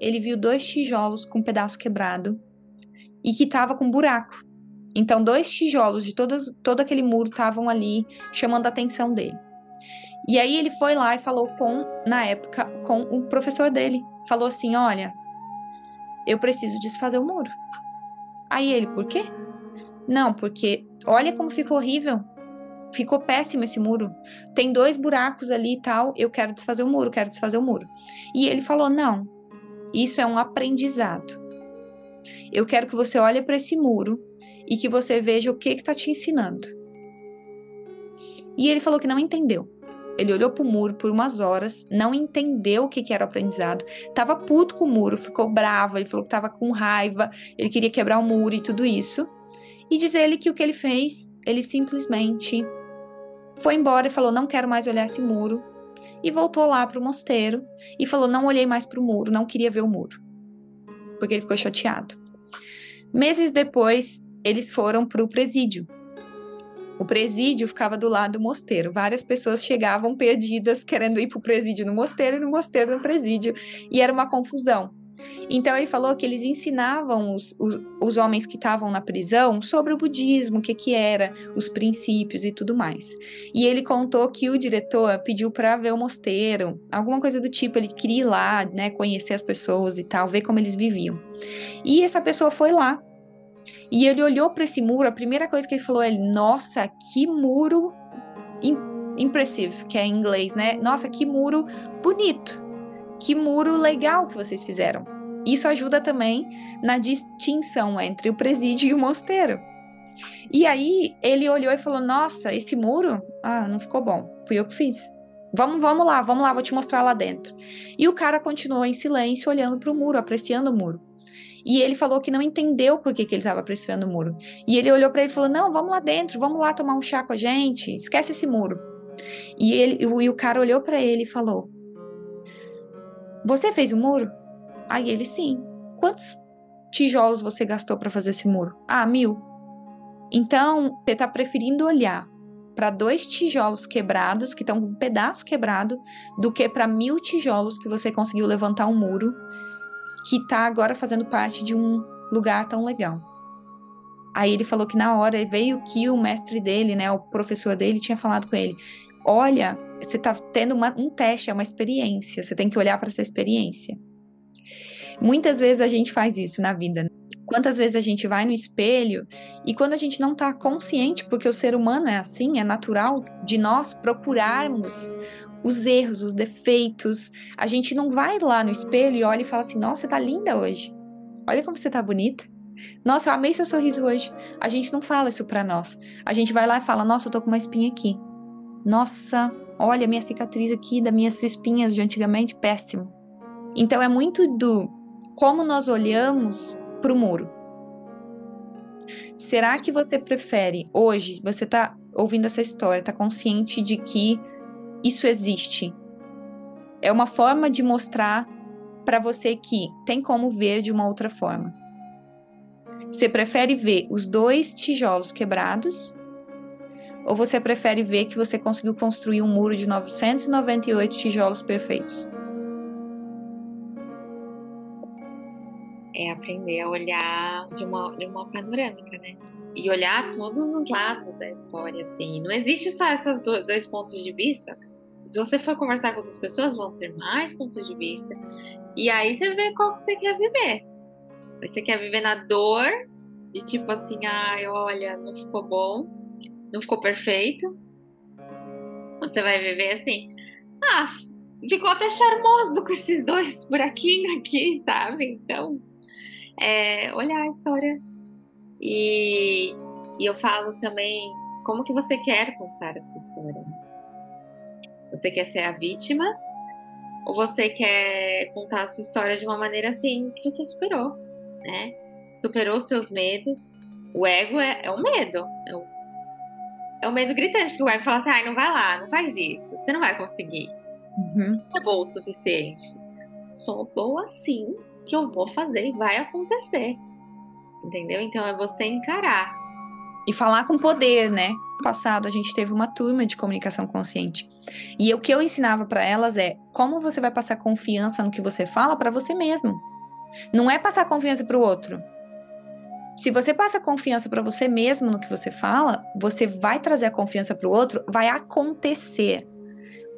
ele viu dois tijolos com um pedaço quebrado e que estava com um buraco. Então, dois tijolos de todo, todo aquele muro estavam ali chamando a atenção dele. E aí ele foi lá e falou com, na época, com o professor dele. Falou assim: Olha, eu preciso desfazer o muro. Aí ele, por quê? Não, porque olha como ficou horrível. Ficou péssimo esse muro. Tem dois buracos ali e tal. Eu quero desfazer o muro, quero desfazer o muro. E ele falou: Não, isso é um aprendizado. Eu quero que você olhe para esse muro e que você veja o que está te ensinando. E ele falou que não entendeu. Ele olhou para o muro por umas horas, não entendeu o que, que era o aprendizado, estava puto com o muro, ficou bravo, ele falou que estava com raiva, ele queria quebrar o muro e tudo isso. E diz ele que o que ele fez, ele simplesmente foi embora e falou: Não quero mais olhar esse muro. E voltou lá para o mosteiro e falou: Não olhei mais para o muro, não queria ver o muro. Porque ele ficou chateado. Meses depois, eles foram para o presídio. O presídio ficava do lado do mosteiro. Várias pessoas chegavam perdidas, querendo ir para o presídio no mosteiro e no mosteiro no presídio. E era uma confusão. Então ele falou que eles ensinavam os, os, os homens que estavam na prisão sobre o budismo, o que, que era, os princípios e tudo mais. E ele contou que o diretor pediu para ver o mosteiro, alguma coisa do tipo, ele queria ir lá, né, conhecer as pessoas e tal, ver como eles viviam. E essa pessoa foi lá e ele olhou para esse muro, a primeira coisa que ele falou é: Nossa, que muro impressive, que é em inglês, né? Nossa, que muro bonito. Que muro legal que vocês fizeram. Isso ajuda também na distinção entre o presídio e o mosteiro. E aí ele olhou e falou: Nossa, esse muro? Ah, não ficou bom. Fui eu que fiz. Vamos, vamos lá, vamos lá, vou te mostrar lá dentro. E o cara continuou em silêncio, olhando para o muro, apreciando o muro. E ele falou que não entendeu por que, que ele estava pressionando o muro. E ele olhou para ele e falou: Não, vamos lá dentro, vamos lá tomar um chá com a gente, esquece esse muro. E, ele, e o cara olhou para ele e falou: Você fez o um muro? Aí ele: Sim. Quantos tijolos você gastou para fazer esse muro? Ah, mil. Então, você está preferindo olhar para dois tijolos quebrados, que estão com um pedaço quebrado, do que para mil tijolos que você conseguiu levantar um muro que tá agora fazendo parte de um lugar tão legal. Aí ele falou que na hora veio que o mestre dele, né, o professor dele, tinha falado com ele: Olha, você tá tendo uma, um teste, é uma experiência, você tem que olhar para essa experiência. Muitas vezes a gente faz isso na vida. Né? Quantas vezes a gente vai no espelho e quando a gente não está consciente, porque o ser humano é assim, é natural de nós procurarmos os erros, os defeitos. A gente não vai lá no espelho e olha e fala assim: Nossa, você tá linda hoje. Olha como você tá bonita. Nossa, eu amei seu sorriso hoje. A gente não fala isso pra nós. A gente vai lá e fala: Nossa, eu tô com uma espinha aqui. Nossa, olha minha cicatriz aqui das minhas espinhas de antigamente, péssimo. Então é muito do como nós olhamos pro muro. Será que você prefere hoje, você tá ouvindo essa história, tá consciente de que isso existe. É uma forma de mostrar para você que tem como ver de uma outra forma. Você prefere ver os dois tijolos quebrados? Ou você prefere ver que você conseguiu construir um muro de 998 tijolos perfeitos? É aprender a olhar de uma, de uma panorâmica, né? E olhar todos os lados da história, assim. Não existe só esses dois pontos de vista se você for conversar com outras pessoas, vão ter mais pontos de vista. E aí você vê qual que você quer viver. Você quer viver na dor, de tipo assim, ai, olha, não ficou bom, não ficou perfeito. Você vai viver assim, ah, ficou até charmoso com esses dois buraquinhos aqui, sabe? Então, é, olhar a história. E, e eu falo também como que você quer contar a sua história. Você quer ser a vítima? Ou você quer contar a sua história de uma maneira assim que você superou, né? Superou seus medos. O ego é, é o medo. É o, é o medo gritante, porque o ego fala assim: ai, não vai lá, não faz isso, você não vai conseguir. Uhum. Não é bom o suficiente. Sou boa assim que eu vou fazer e vai acontecer. Entendeu? Então é você encarar e falar com poder, né? No passado a gente teve uma turma de comunicação consciente. E o que eu ensinava para elas é como você vai passar confiança no que você fala para você mesmo. Não é passar confiança para o outro. Se você passa confiança para você mesmo no que você fala, você vai trazer a confiança para o outro, vai acontecer.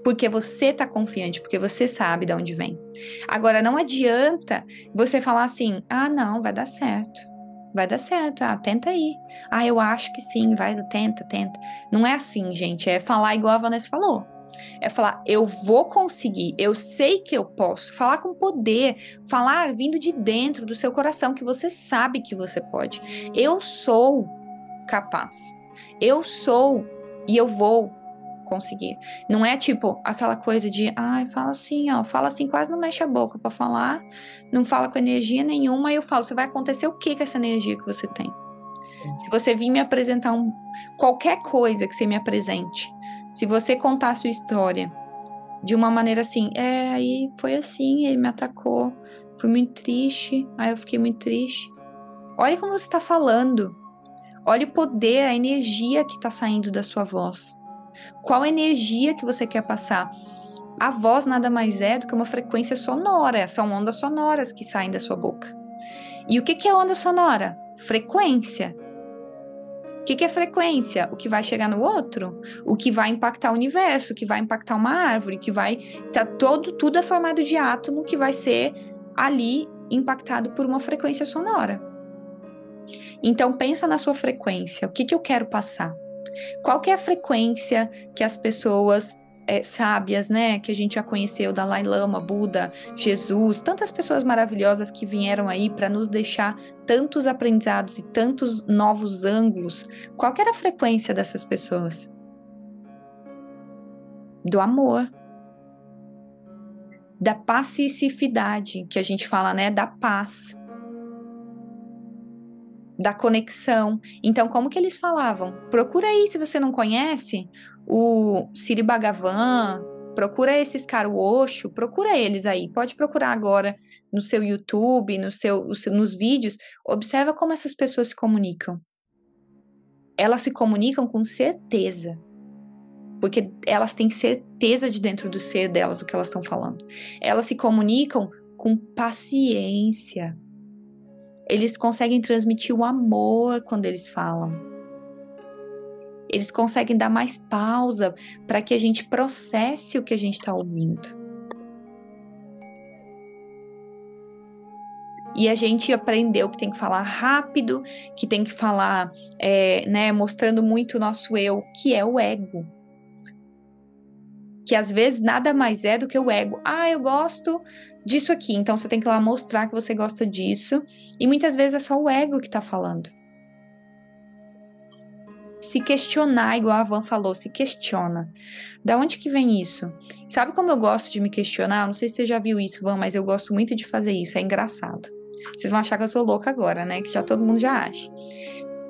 Porque você tá confiante, porque você sabe de onde vem. Agora, não adianta você falar assim: ah, não, vai dar certo vai dar certo. Ah, tenta aí. Ah, eu acho que sim, vai, tenta, tenta. Não é assim, gente. É falar igual a Vanessa falou. É falar, eu vou conseguir, eu sei que eu posso. Falar com poder, falar vindo de dentro do seu coração, que você sabe que você pode. Eu sou capaz. Eu sou e eu vou conseguir. Não é tipo aquela coisa de, ai, fala assim, ó, fala assim, quase não mexe a boca para falar, não fala com energia nenhuma, e eu falo, você vai acontecer o que com essa energia que você tem? Se você vir me apresentar um, qualquer coisa que você me apresente, se você contar a sua história de uma maneira assim, é, aí foi assim, ele me atacou, fui muito triste, aí eu fiquei muito triste. Olha como você está falando. Olha o poder, a energia que está saindo da sua voz. Qual energia que você quer passar? A voz nada mais é do que uma frequência sonora, são ondas sonoras que saem da sua boca. E o que é onda sonora? Frequência. O que, que é frequência? O que vai chegar no outro? O que vai impactar o universo? O que vai impactar uma árvore? Que vai. Tá todo, tudo é formado de átomo que vai ser ali impactado por uma frequência sonora. Então pensa na sua frequência. O que, que eu quero passar? Qual que é a frequência que as pessoas é, sábias, né, que a gente já conheceu, Dalai Lama, Buda, Jesus, tantas pessoas maravilhosas que vieram aí para nos deixar tantos aprendizados e tantos novos ângulos. Qual era a frequência dessas pessoas? Do amor. Da pacificidade, que a gente fala, né, da paz. Da conexão. Então, como que eles falavam? Procura aí se você não conhece o Siri Bhagavan, procura esses caras, procura eles aí. Pode procurar agora no seu YouTube, no seu, nos vídeos. Observa como essas pessoas se comunicam. Elas se comunicam com certeza. Porque elas têm certeza de dentro do ser delas o que elas estão falando. Elas se comunicam com paciência. Eles conseguem transmitir o amor quando eles falam eles conseguem dar mais pausa para que a gente processe o que a gente está ouvindo. E a gente aprendeu que tem que falar rápido, que tem que falar, é, né, mostrando muito o nosso eu, que é o ego. Que às vezes nada mais é do que o ego. Ah, eu gosto disso aqui, então você tem que ir lá mostrar que você gosta disso. E muitas vezes é só o ego que está falando se questionar, igual a Van falou, se questiona. Da onde que vem isso? Sabe como eu gosto de me questionar? Não sei se você já viu isso, Van, mas eu gosto muito de fazer isso, é engraçado. Vocês vão achar que eu sou louca agora, né? Que já todo mundo já acha.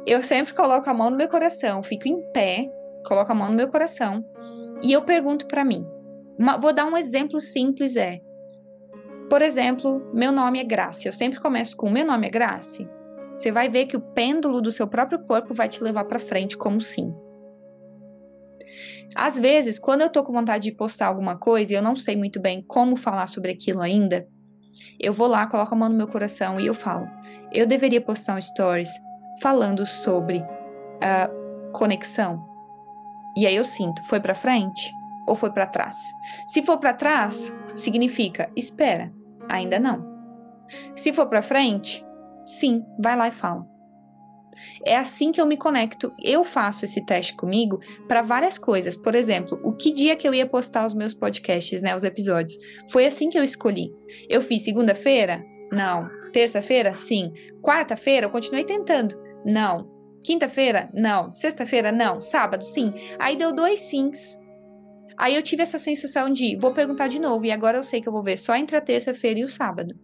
Eu sempre coloco a mão no meu coração, fico em pé, coloco a mão no meu coração e eu pergunto para mim. Uma, vou dar um exemplo simples é. Por exemplo, meu nome é Grace. Eu sempre começo com meu nome é Grace você vai ver que o pêndulo do seu próprio corpo vai te levar para frente como sim. Às vezes, quando eu tô com vontade de postar alguma coisa e eu não sei muito bem como falar sobre aquilo ainda, eu vou lá, coloco a mão no meu coração e eu falo: eu deveria postar um stories falando sobre a conexão. E aí eu sinto, foi para frente ou foi para trás? Se for para trás, significa espera, ainda não. Se for para frente, Sim, vai lá e fala. É assim que eu me conecto. Eu faço esse teste comigo para várias coisas. Por exemplo, o que dia que eu ia postar os meus podcasts, né, os episódios. Foi assim que eu escolhi. Eu fiz segunda-feira? Não. Terça-feira? Sim. Quarta-feira eu continuei tentando? Não. Quinta-feira? Não. Sexta-feira? Não. Sábado? Sim. Aí deu dois sims. Aí eu tive essa sensação de vou perguntar de novo e agora eu sei que eu vou ver só entre a terça-feira e o sábado.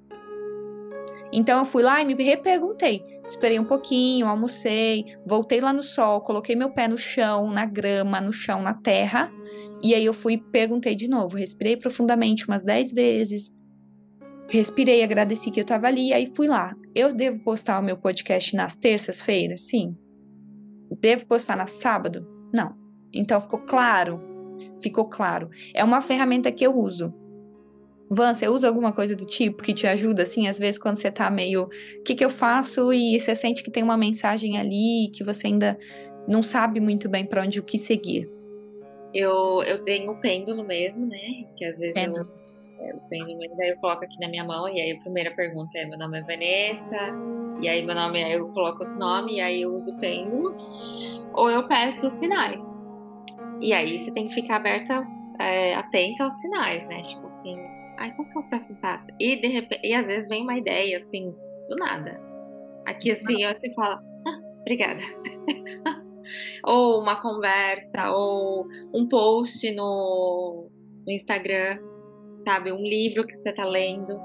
Então eu fui lá e me reperguntei. Esperei um pouquinho, almocei, voltei lá no sol, coloquei meu pé no chão, na grama, no chão, na terra. E aí eu fui perguntei de novo, respirei profundamente umas 10 vezes. Respirei, agradeci que eu tava ali, e aí fui lá. Eu devo postar o meu podcast nas terças-feiras? Sim. Devo postar na sábado? Não. Então ficou claro. Ficou claro. É uma ferramenta que eu uso. Van, você usa alguma coisa do tipo que te ajuda, assim, às vezes quando você tá meio. O que, que eu faço? E você sente que tem uma mensagem ali que você ainda não sabe muito bem para onde o que seguir. Eu, eu tenho o pêndulo mesmo, né? Que às vezes pêndulo. eu. É, o pêndulo, daí eu coloco aqui na minha mão, e aí a primeira pergunta é: meu nome é Vanessa, e aí meu nome, aí eu coloco outro nome, e aí eu uso o pêndulo, ou eu peço os sinais. E aí você tem que ficar aberta é, atenta aos sinais, né? Tipo assim, ai, qual que é o próximo passo? E de repente, e às vezes vem uma ideia assim, do nada. Aqui assim, você fala, ah, obrigada. ou uma conversa, ou um post no, no Instagram, sabe? Um livro que você está lendo.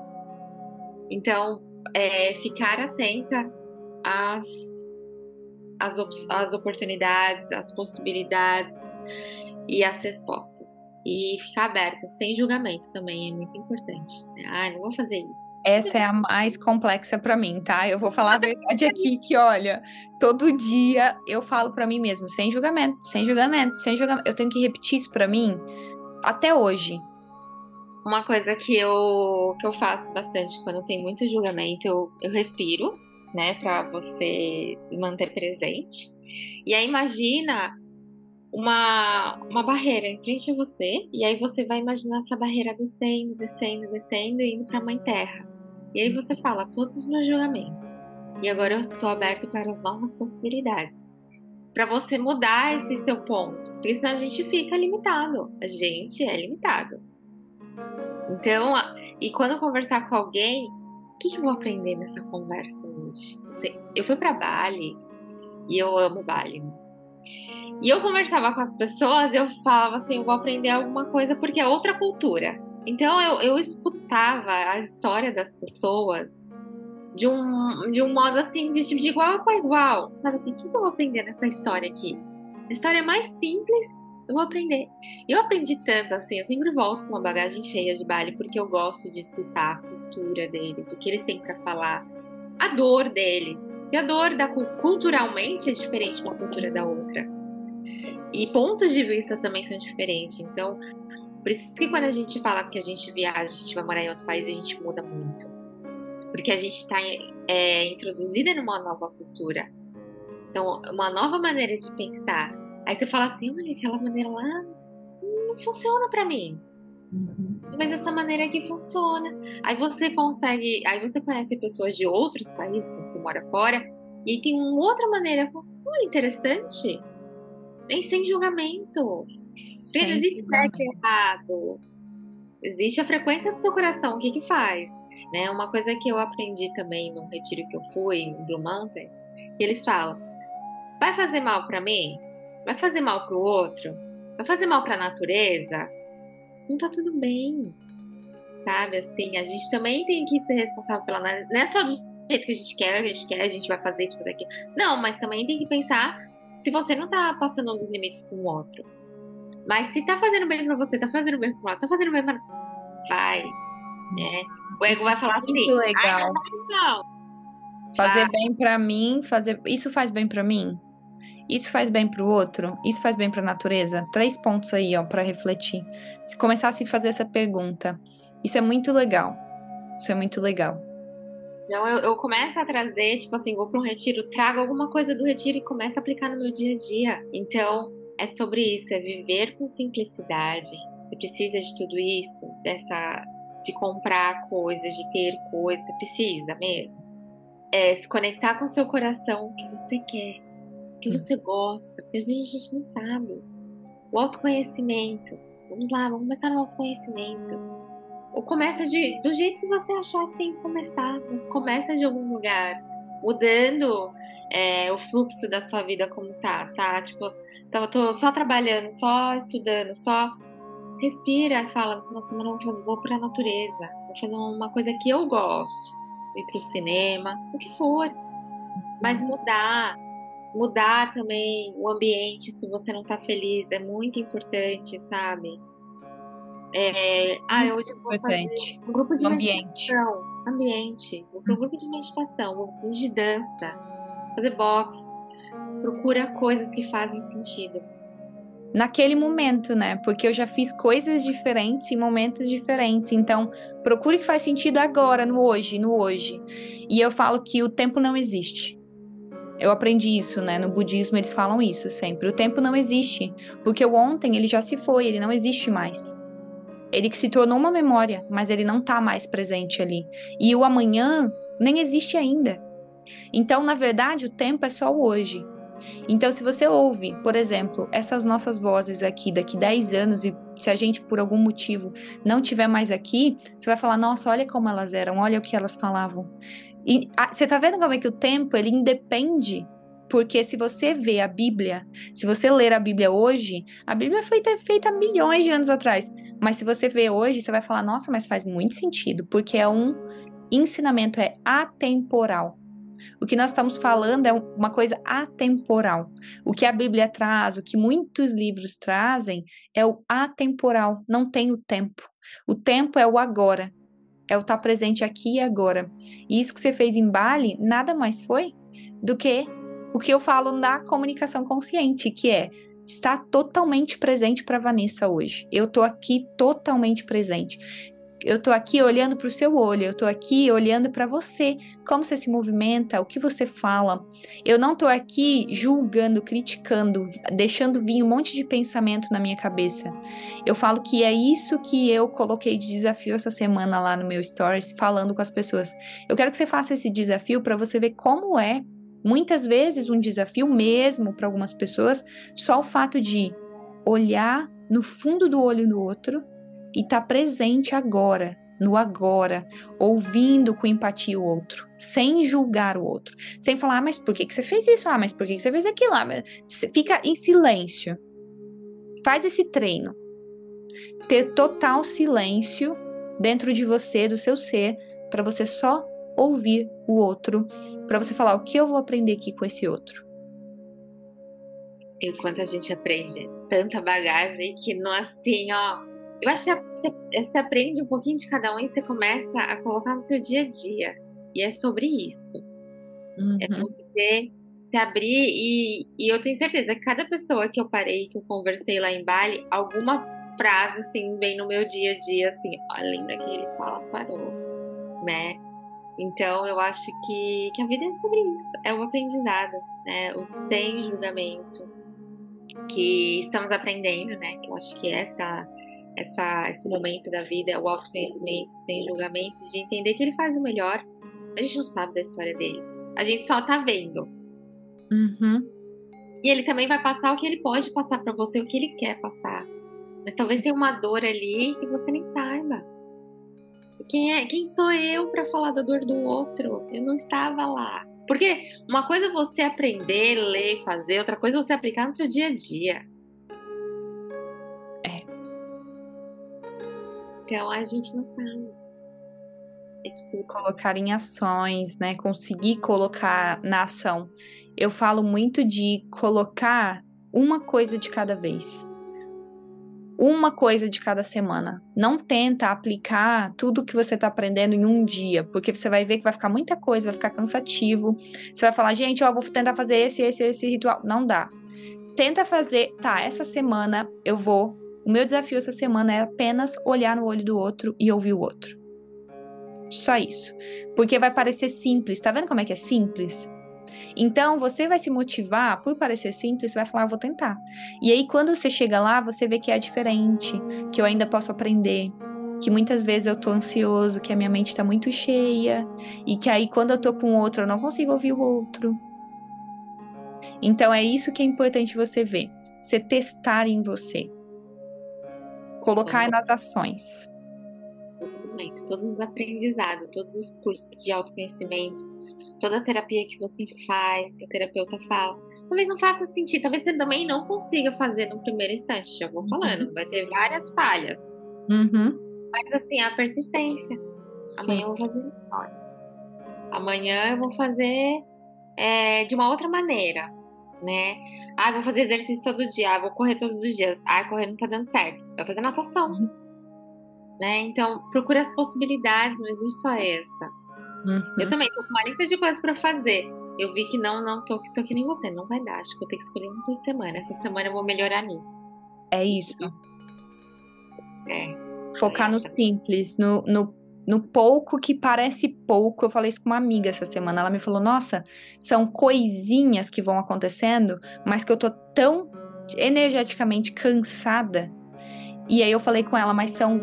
Então, é, ficar atenta às, às, às oportunidades, às possibilidades e às respostas. E ficar aberta, sem julgamento também é muito importante. Ah, não vou fazer isso. Essa é a mais complexa para mim, tá? Eu vou falar a verdade aqui que, olha, todo dia eu falo para mim mesmo, sem julgamento, sem julgamento, sem julgamento. Eu tenho que repetir isso para mim até hoje. Uma coisa que eu, que eu faço bastante quando tem muito julgamento, eu, eu respiro, né, para você manter presente. E aí imagina uma, uma barreira em frente a você, e aí você vai imaginar essa barreira descendo, descendo, descendo e indo para a Mãe Terra. E aí você fala todos os meus julgamentos. E agora eu estou aberto para as novas possibilidades. Para você mudar esse seu ponto. Porque senão a gente fica limitado. A gente é limitado. Então, e quando conversar com alguém, o que, que eu vou aprender nessa conversa hoje? Eu fui para Bali e eu amo Bali. E eu conversava com as pessoas eu falava assim: eu vou aprender alguma coisa porque é outra cultura. Então eu, eu escutava a história das pessoas de um, de um modo assim, de, de igual para igual. Sabe assim, o que eu vou aprender nessa história aqui? A história é mais simples, eu vou aprender. Eu aprendi tanto assim, eu sempre volto com uma bagagem cheia de Bali, porque eu gosto de escutar a cultura deles, o que eles têm para falar, a dor deles. E a dor da culturalmente é diferente uma cultura da outra. E pontos de vista também são diferentes. Então, por isso que quando a gente fala que a gente viaja, a gente vai morar em outro país, a gente muda muito. Porque a gente está é, introduzida numa nova cultura. Então, uma nova maneira de pensar. Aí você fala assim, olha, aquela maneira lá não funciona para mim. Uhum. Mas essa maneira aqui funciona. Aí você consegue, aí você conhece pessoas de outros países, você mora fora, e tem uma outra maneira. Interessante. Nem sem julgamento. Não existe certo e errado. Existe a frequência do seu coração. O que que faz? Né? Uma coisa que eu aprendi também num retiro que eu fui, em Blue Mountain, que eles falam: vai fazer mal para mim? Vai fazer mal para o outro? Vai fazer mal para a natureza? Não tá tudo bem. Sabe? Assim, a gente também tem que ser responsável pela natureza. Não é só do jeito que a gente quer, a gente quer, a gente vai fazer isso por aqui. Não, mas também tem que pensar se você não tá passando um dos limites com o outro. Mas se tá fazendo bem pra você, tá fazendo bem pro outro, tá fazendo bem pra. Vai. Né? O ego vai falar assim. Muito legal. Não. Fazer vai. bem para mim, fazer. Isso faz bem para mim? Isso faz bem para o outro? Isso faz bem para a natureza? Três pontos aí, ó, para refletir. Se começasse a fazer essa pergunta, isso é muito legal. Isso é muito legal. Então eu, eu começo a trazer, tipo assim, vou para um retiro, trago alguma coisa do retiro e começo a aplicar no meu dia a dia. Então, é sobre isso, é viver com simplicidade. Você precisa de tudo isso, dessa de comprar coisas, de ter coisas, precisa mesmo. É se conectar com seu coração, o que você quer, o que você gosta, porque às vezes a gente não sabe. O autoconhecimento. Vamos lá, vamos começar no autoconhecimento. Começa de, do jeito que você achar que tem que começar, mas começa de algum lugar, mudando é, o fluxo da sua vida como tá, tá? Tipo, então eu tô só trabalhando, só estudando, só respira, fala, nossa, semana vou, vou pra natureza, vou fazer uma coisa que eu gosto, ir pro cinema, o que for. Mas mudar, mudar também o ambiente se você não tá feliz é muito importante, sabe? É, ah, hoje eu vou fazer um grupo de ambiente. meditação. Ambiente. Vou para um grupo de meditação, um grupo de dança, fazer boxe. Procura coisas que fazem sentido. Naquele momento, né? Porque eu já fiz coisas diferentes em momentos diferentes. Então, procure o que faz sentido agora, no hoje, no hoje. E eu falo que o tempo não existe. Eu aprendi isso, né? No budismo eles falam isso sempre. O tempo não existe, porque o ontem ele já se foi, ele não existe mais. Ele que se tornou uma memória, mas ele não está mais presente ali. E o amanhã nem existe ainda. Então, na verdade, o tempo é só o hoje. Então, se você ouve, por exemplo, essas nossas vozes aqui daqui 10 anos e se a gente por algum motivo não tiver mais aqui, você vai falar: "Nossa, olha como elas eram, olha o que elas falavam". E a, você tá vendo como é que o tempo ele independe porque se você vê a Bíblia, se você ler a Bíblia hoje, a Bíblia foi feita milhões de anos atrás. Mas se você vê hoje, você vai falar, nossa, mas faz muito sentido, porque é um ensinamento, é atemporal. O que nós estamos falando é uma coisa atemporal. O que a Bíblia traz, o que muitos livros trazem, é o atemporal, não tem o tempo. O tempo é o agora, é o estar tá presente aqui e agora. E isso que você fez em Bali nada mais foi do que o que eu falo na comunicação consciente, que é estar totalmente presente para Vanessa hoje. Eu tô aqui totalmente presente eu tô aqui olhando para o seu olho, eu tô aqui olhando para você, como você se movimenta, o que você fala. Eu não tô aqui julgando, criticando, deixando vir um monte de pensamento na minha cabeça. Eu falo que é isso que eu coloquei de desafio essa semana lá no meu stories, falando com as pessoas. Eu quero que você faça esse desafio para você ver como é muitas vezes um desafio mesmo para algumas pessoas, só o fato de olhar no fundo do olho do outro e estar tá presente agora, no agora, ouvindo com empatia o outro, sem julgar o outro, sem falar, ah, mas por que, que você fez isso? Ah, mas por que, que você fez aquilo? Ah, fica em silêncio. Faz esse treino. Ter total silêncio dentro de você, do seu ser, para você só ouvir o outro, para você falar o que eu vou aprender aqui com esse outro. Enquanto a gente aprende tanta bagagem que não assim, ó, eu acho que você, você aprende um pouquinho de cada um e você começa a colocar no seu dia a dia. E é sobre isso. É uhum. É você se abrir e, e eu tenho certeza que cada pessoa que eu parei, que eu conversei lá em Bali, alguma frase assim vem no meu dia a dia, assim, ó, lembra que ele fala farol, né? Então eu acho que, que a vida é sobre isso, é o aprendizado, né? O sem julgamento que estamos aprendendo, né? Que eu acho que essa essa, esse momento da vida, o autoconhecimento sem julgamento, de entender que ele faz o melhor. A gente não sabe da história dele. A gente só tá vendo. Uhum. E ele também vai passar o que ele pode passar para você, o que ele quer passar. Mas talvez tenha uma dor ali que você nem saiba. Quem, é, quem sou eu para falar da dor do outro? Eu não estava lá. Porque uma coisa é você aprender, ler, fazer, outra coisa é você aplicar no seu dia a dia. Então a gente não sabe. Escuta. Colocar em ações, né? Conseguir colocar na ação. Eu falo muito de colocar uma coisa de cada vez. Uma coisa de cada semana. Não tenta aplicar tudo que você está aprendendo em um dia, porque você vai ver que vai ficar muita coisa, vai ficar cansativo. Você vai falar, gente, ó, vou tentar fazer esse, esse, esse ritual. Não dá. Tenta fazer, tá, essa semana eu vou o meu desafio essa semana é apenas olhar no olho do outro e ouvir o outro. Só isso. Porque vai parecer simples. Tá vendo como é que é simples? Então, você vai se motivar por parecer simples, você vai falar, ah, vou tentar. E aí, quando você chega lá, você vê que é diferente, que eu ainda posso aprender, que muitas vezes eu tô ansioso, que a minha mente tá muito cheia, e que aí, quando eu tô com outro, eu não consigo ouvir o outro. Então, é isso que é importante você ver. Você testar em você colocar nas ações. Exatamente. Todos os aprendizados, todos os cursos de autoconhecimento, toda a terapia que você faz, que a terapeuta fala, talvez não faça sentido, talvez você também não consiga fazer no primeiro instante, já vou uhum. falando, vai ter várias falhas. Uhum. Mas assim, a persistência. Sim. Amanhã eu vou fazer história. Amanhã eu vou fazer é, de uma outra maneira né? Ah, vou fazer exercício todo dia, ah, vou correr todos os dias. Ah, correr não tá dando certo. Vai fazer natação. Uhum. Né? Então, procura as possibilidades, não existe só essa. Uhum. Eu também tô com uma lista de coisas para fazer. Eu vi que não, não tô, tô que nem você, não vai dar. Acho que eu tenho que escolher uma por semana. Essa semana eu vou melhorar nisso. É isso. É. Focar é no simples, no, no no pouco que parece pouco. Eu falei isso com uma amiga essa semana. Ela me falou: Nossa, são coisinhas que vão acontecendo, mas que eu tô tão energeticamente cansada. E aí eu falei com ela: Mas são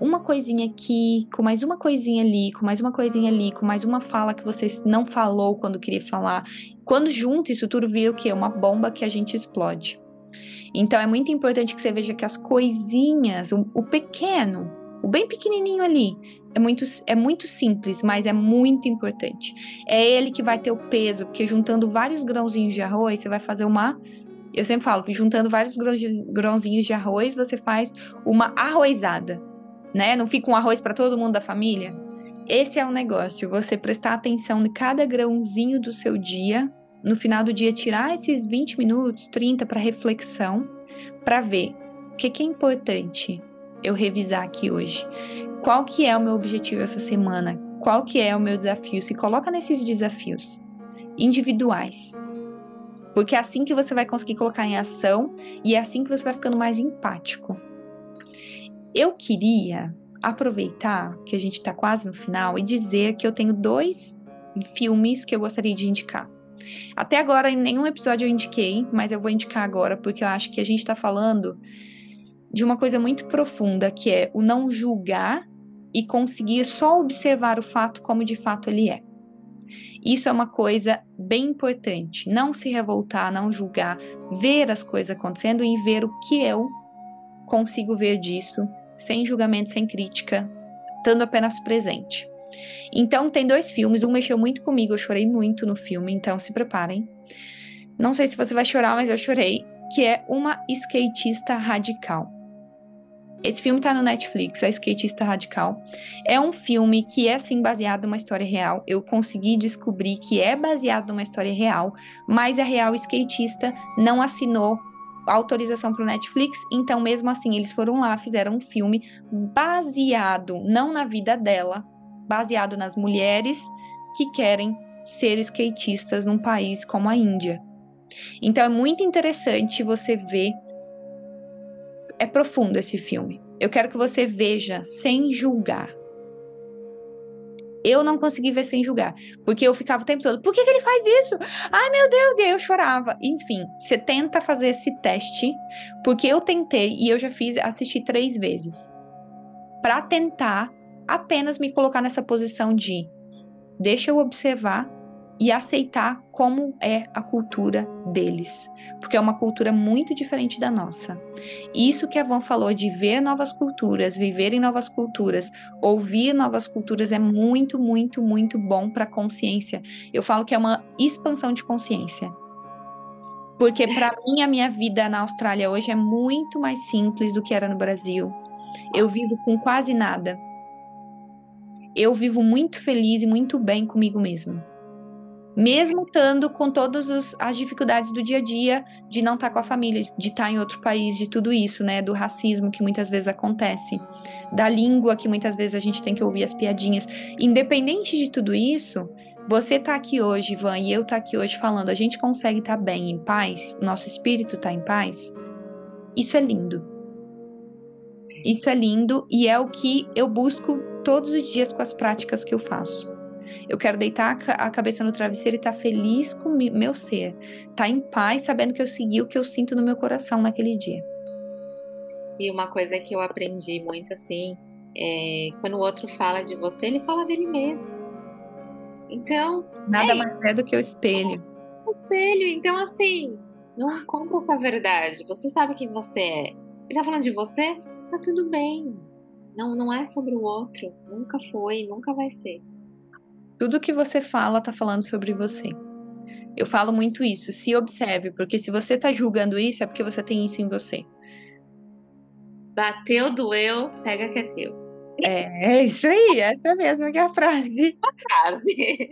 uma coisinha aqui, com mais uma coisinha ali, com mais uma coisinha ali, com mais uma fala que você não falou quando queria falar. Quando junta isso tudo vira o quê? Uma bomba que a gente explode. Então é muito importante que você veja que as coisinhas, o, o pequeno, o bem pequenininho ali, é muito, é muito simples, mas é muito importante. É ele que vai ter o peso, porque juntando vários grãozinhos de arroz, você vai fazer uma. Eu sempre falo juntando vários grãozinhos de arroz, você faz uma arrozada, né? Não fica um arroz para todo mundo da família. Esse é o negócio, você prestar atenção em cada grãozinho do seu dia, no final do dia tirar esses 20 minutos, 30 para reflexão, para ver o que, que é importante eu revisar aqui hoje. Qual que é o meu objetivo essa semana? Qual que é o meu desafio? Se coloca nesses desafios individuais. Porque é assim que você vai conseguir colocar em ação e é assim que você vai ficando mais empático. Eu queria aproveitar que a gente está quase no final e dizer que eu tenho dois filmes que eu gostaria de indicar. Até agora, em nenhum episódio eu indiquei, mas eu vou indicar agora porque eu acho que a gente está falando de uma coisa muito profunda, que é o não julgar e conseguir só observar o fato como de fato ele é. Isso é uma coisa bem importante. Não se revoltar, não julgar, ver as coisas acontecendo e ver o que eu consigo ver disso, sem julgamento, sem crítica, estando apenas presente. Então, tem dois filmes. Um mexeu muito comigo, eu chorei muito no filme, então se preparem. Não sei se você vai chorar, mas eu chorei. Que é Uma Skatista Radical. Esse filme tá no Netflix, A Skatista Radical. É um filme que é sim baseado numa história real. Eu consegui descobrir que é baseado numa história real, mas a real skatista não assinou autorização para o Netflix, então mesmo assim eles foram lá, fizeram um filme baseado não na vida dela, baseado nas mulheres que querem ser skatistas num país como a Índia. Então é muito interessante você ver é profundo esse filme. Eu quero que você veja sem julgar. Eu não consegui ver sem julgar, porque eu ficava o tempo todo, por que, que ele faz isso? Ai meu Deus, e aí eu chorava. Enfim, você tenta fazer esse teste, porque eu tentei e eu já fiz, assisti três vezes, para tentar apenas me colocar nessa posição de deixa eu observar e aceitar como é a cultura deles, porque é uma cultura muito diferente da nossa. Isso que a Van falou de ver novas culturas, viver em novas culturas, ouvir novas culturas é muito, muito, muito bom para a consciência. Eu falo que é uma expansão de consciência. Porque para mim a minha vida na Austrália hoje é muito mais simples do que era no Brasil. Eu vivo com quase nada. Eu vivo muito feliz e muito bem comigo mesma mesmo estando com todas as dificuldades do dia a dia de não estar tá com a família, de estar tá em outro país, de tudo isso, né? Do racismo que muitas vezes acontece, da língua que muitas vezes a gente tem que ouvir as piadinhas. Independente de tudo isso, você tá aqui hoje, Ivan, e eu tá aqui hoje falando, a gente consegue estar tá bem, em paz, nosso espírito tá em paz. Isso é lindo. Isso é lindo e é o que eu busco todos os dias com as práticas que eu faço. Eu quero deitar a cabeça no travesseiro e estar tá feliz com meu ser. Estar tá em paz, sabendo que eu segui o que eu sinto no meu coração naquele dia. E uma coisa que eu aprendi muito assim, é quando o outro fala de você, ele fala dele mesmo. Então. Nada é mais é do que o espelho. O espelho. Então, assim, não conta essa verdade. Você sabe quem você é. Ele tá falando de você? Tá tudo bem. Não, não é sobre o outro. Nunca foi, nunca vai ser. Tudo que você fala está falando sobre você. Eu falo muito isso. Se observe, porque se você está julgando isso, é porque você tem isso em você. Bateu, doeu, pega que é teu. É, é isso aí, essa mesma que é a frase. A frase.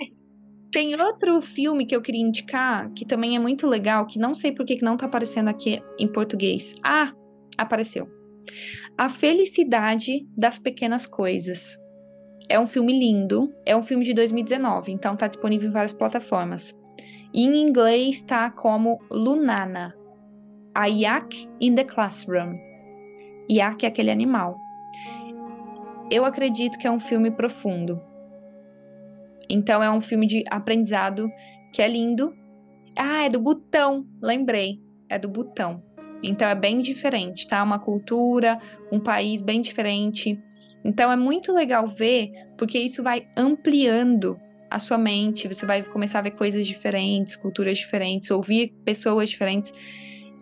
Tem outro filme que eu queria indicar, que também é muito legal, que não sei por que não tá aparecendo aqui em português. Ah, apareceu. A Felicidade das Pequenas Coisas. É um filme lindo, é um filme de 2019, então tá disponível em várias plataformas. E em inglês tá como Lunana, a Yak in the Classroom. Yak é aquele animal. Eu acredito que é um filme profundo. Então é um filme de aprendizado que é lindo. Ah, é do Butão, lembrei. É do Butão. Então é bem diferente, tá? Uma cultura, um país bem diferente. Então é muito legal ver, porque isso vai ampliando a sua mente, você vai começar a ver coisas diferentes, culturas diferentes, ouvir pessoas diferentes.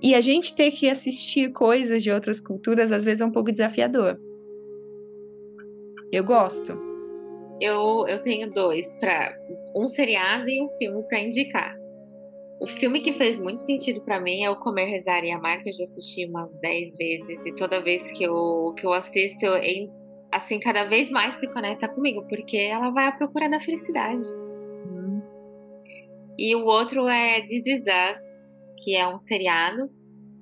E a gente ter que assistir coisas de outras culturas às vezes é um pouco desafiador. Eu gosto. Eu, eu tenho dois para um seriado e um filme para indicar. O filme que fez muito sentido para mim é o Comer, Rezar e Amar, que eu já assisti umas 10 vezes. E toda vez que eu, que eu assisto, eu, assim, cada vez mais se conecta comigo, porque ela vai à procura da felicidade. Uhum. E o outro é This Is Us, que é um seriado,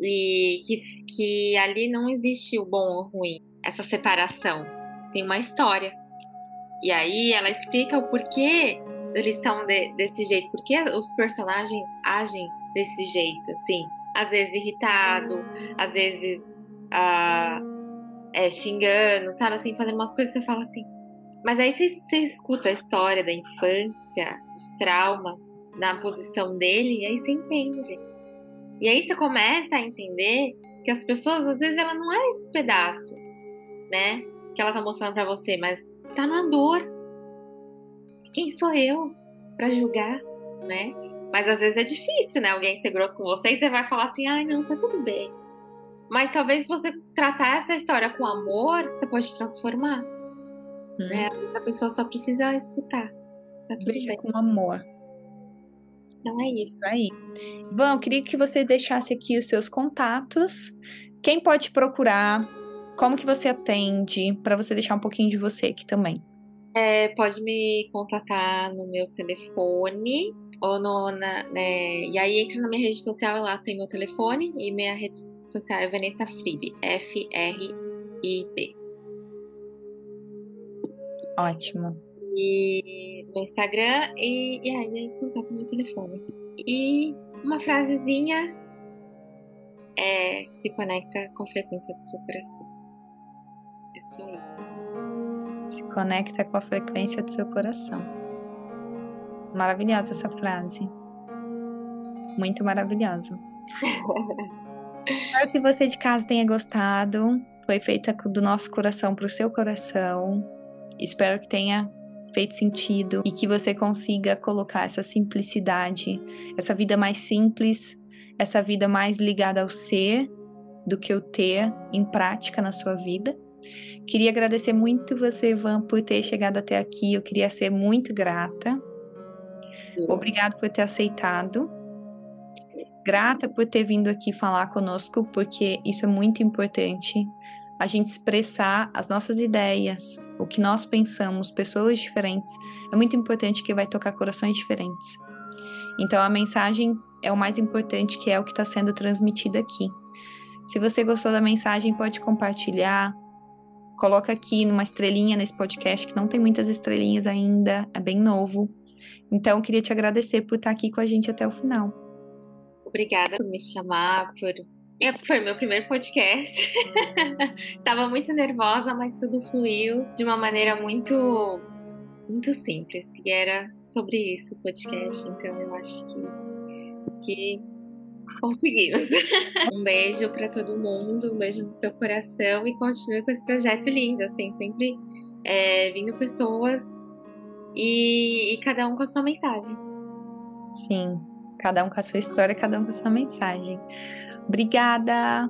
e que, que ali não existe o bom ou o ruim, essa separação. Tem uma história. E aí ela explica o porquê eles são de, desse jeito, porquê os personagens agem desse jeito, assim. Às vezes irritado, às vezes. Uh, é, xingando, sabe? Assim, fazendo umas coisas que você fala assim. Mas aí você, você escuta a história da infância, dos traumas, na posição dele, e aí você entende. E aí você começa a entender que as pessoas, às vezes, ela não é esse pedaço, né? Que ela tá mostrando para você, mas tá na dor. Quem sou eu para julgar, né? Mas às vezes é difícil, né? Alguém ser grosso com você e você vai falar assim, ai, não, tá tudo bem. Mas talvez se você tratar essa história com amor, você pode transformar. Hum. Né? Às vezes a pessoa só precisa escutar. Tá tudo bem. com amor. Então é isso. isso aí. Bom, eu queria que você deixasse aqui os seus contatos. Quem pode procurar? Como que você atende? Para você deixar um pouquinho de você aqui também. É, pode me contatar no meu telefone ou no, na, né, e aí entra na minha rede social, lá tem meu telefone e minha rede social é Vanessa Fribe, F-R-I-B. Ótimo. E no Instagram e, e aí contato no meu telefone. E uma frasezinha é se conecta com a frequência do seu coração. É só isso. Se conecta com a frequência do seu coração. Maravilhosa essa frase. Muito maravilhosa. Espero que você de casa tenha gostado. Foi feita do nosso coração para o seu coração. Espero que tenha feito sentido e que você consiga colocar essa simplicidade, essa vida mais simples, essa vida mais ligada ao ser do que o ter em prática na sua vida. Queria agradecer muito você, Ivan, por ter chegado até aqui. Eu queria ser muito grata. Obrigado por ter aceitado grata por ter vindo aqui falar conosco, porque isso é muito importante. A gente expressar as nossas ideias, o que nós pensamos, pessoas diferentes, é muito importante que vai tocar corações diferentes. Então a mensagem é o mais importante, que é o que está sendo transmitido aqui. Se você gostou da mensagem, pode compartilhar. Coloca aqui numa estrelinha nesse podcast, que não tem muitas estrelinhas ainda, é bem novo. Então, queria te agradecer por estar aqui com a gente até o final. Obrigada por me chamar, por. É, foi meu primeiro podcast. Estava muito nervosa, mas tudo fluiu de uma maneira muito, muito simples. E era sobre isso o podcast. Então eu acho que, que conseguimos. um beijo para todo mundo, um beijo no seu coração e continue com esse projeto lindo, assim, sempre é, vindo pessoas e, e cada um com a sua mensagem. Sim, Cada um com a sua história, cada um com a sua mensagem. Obrigada!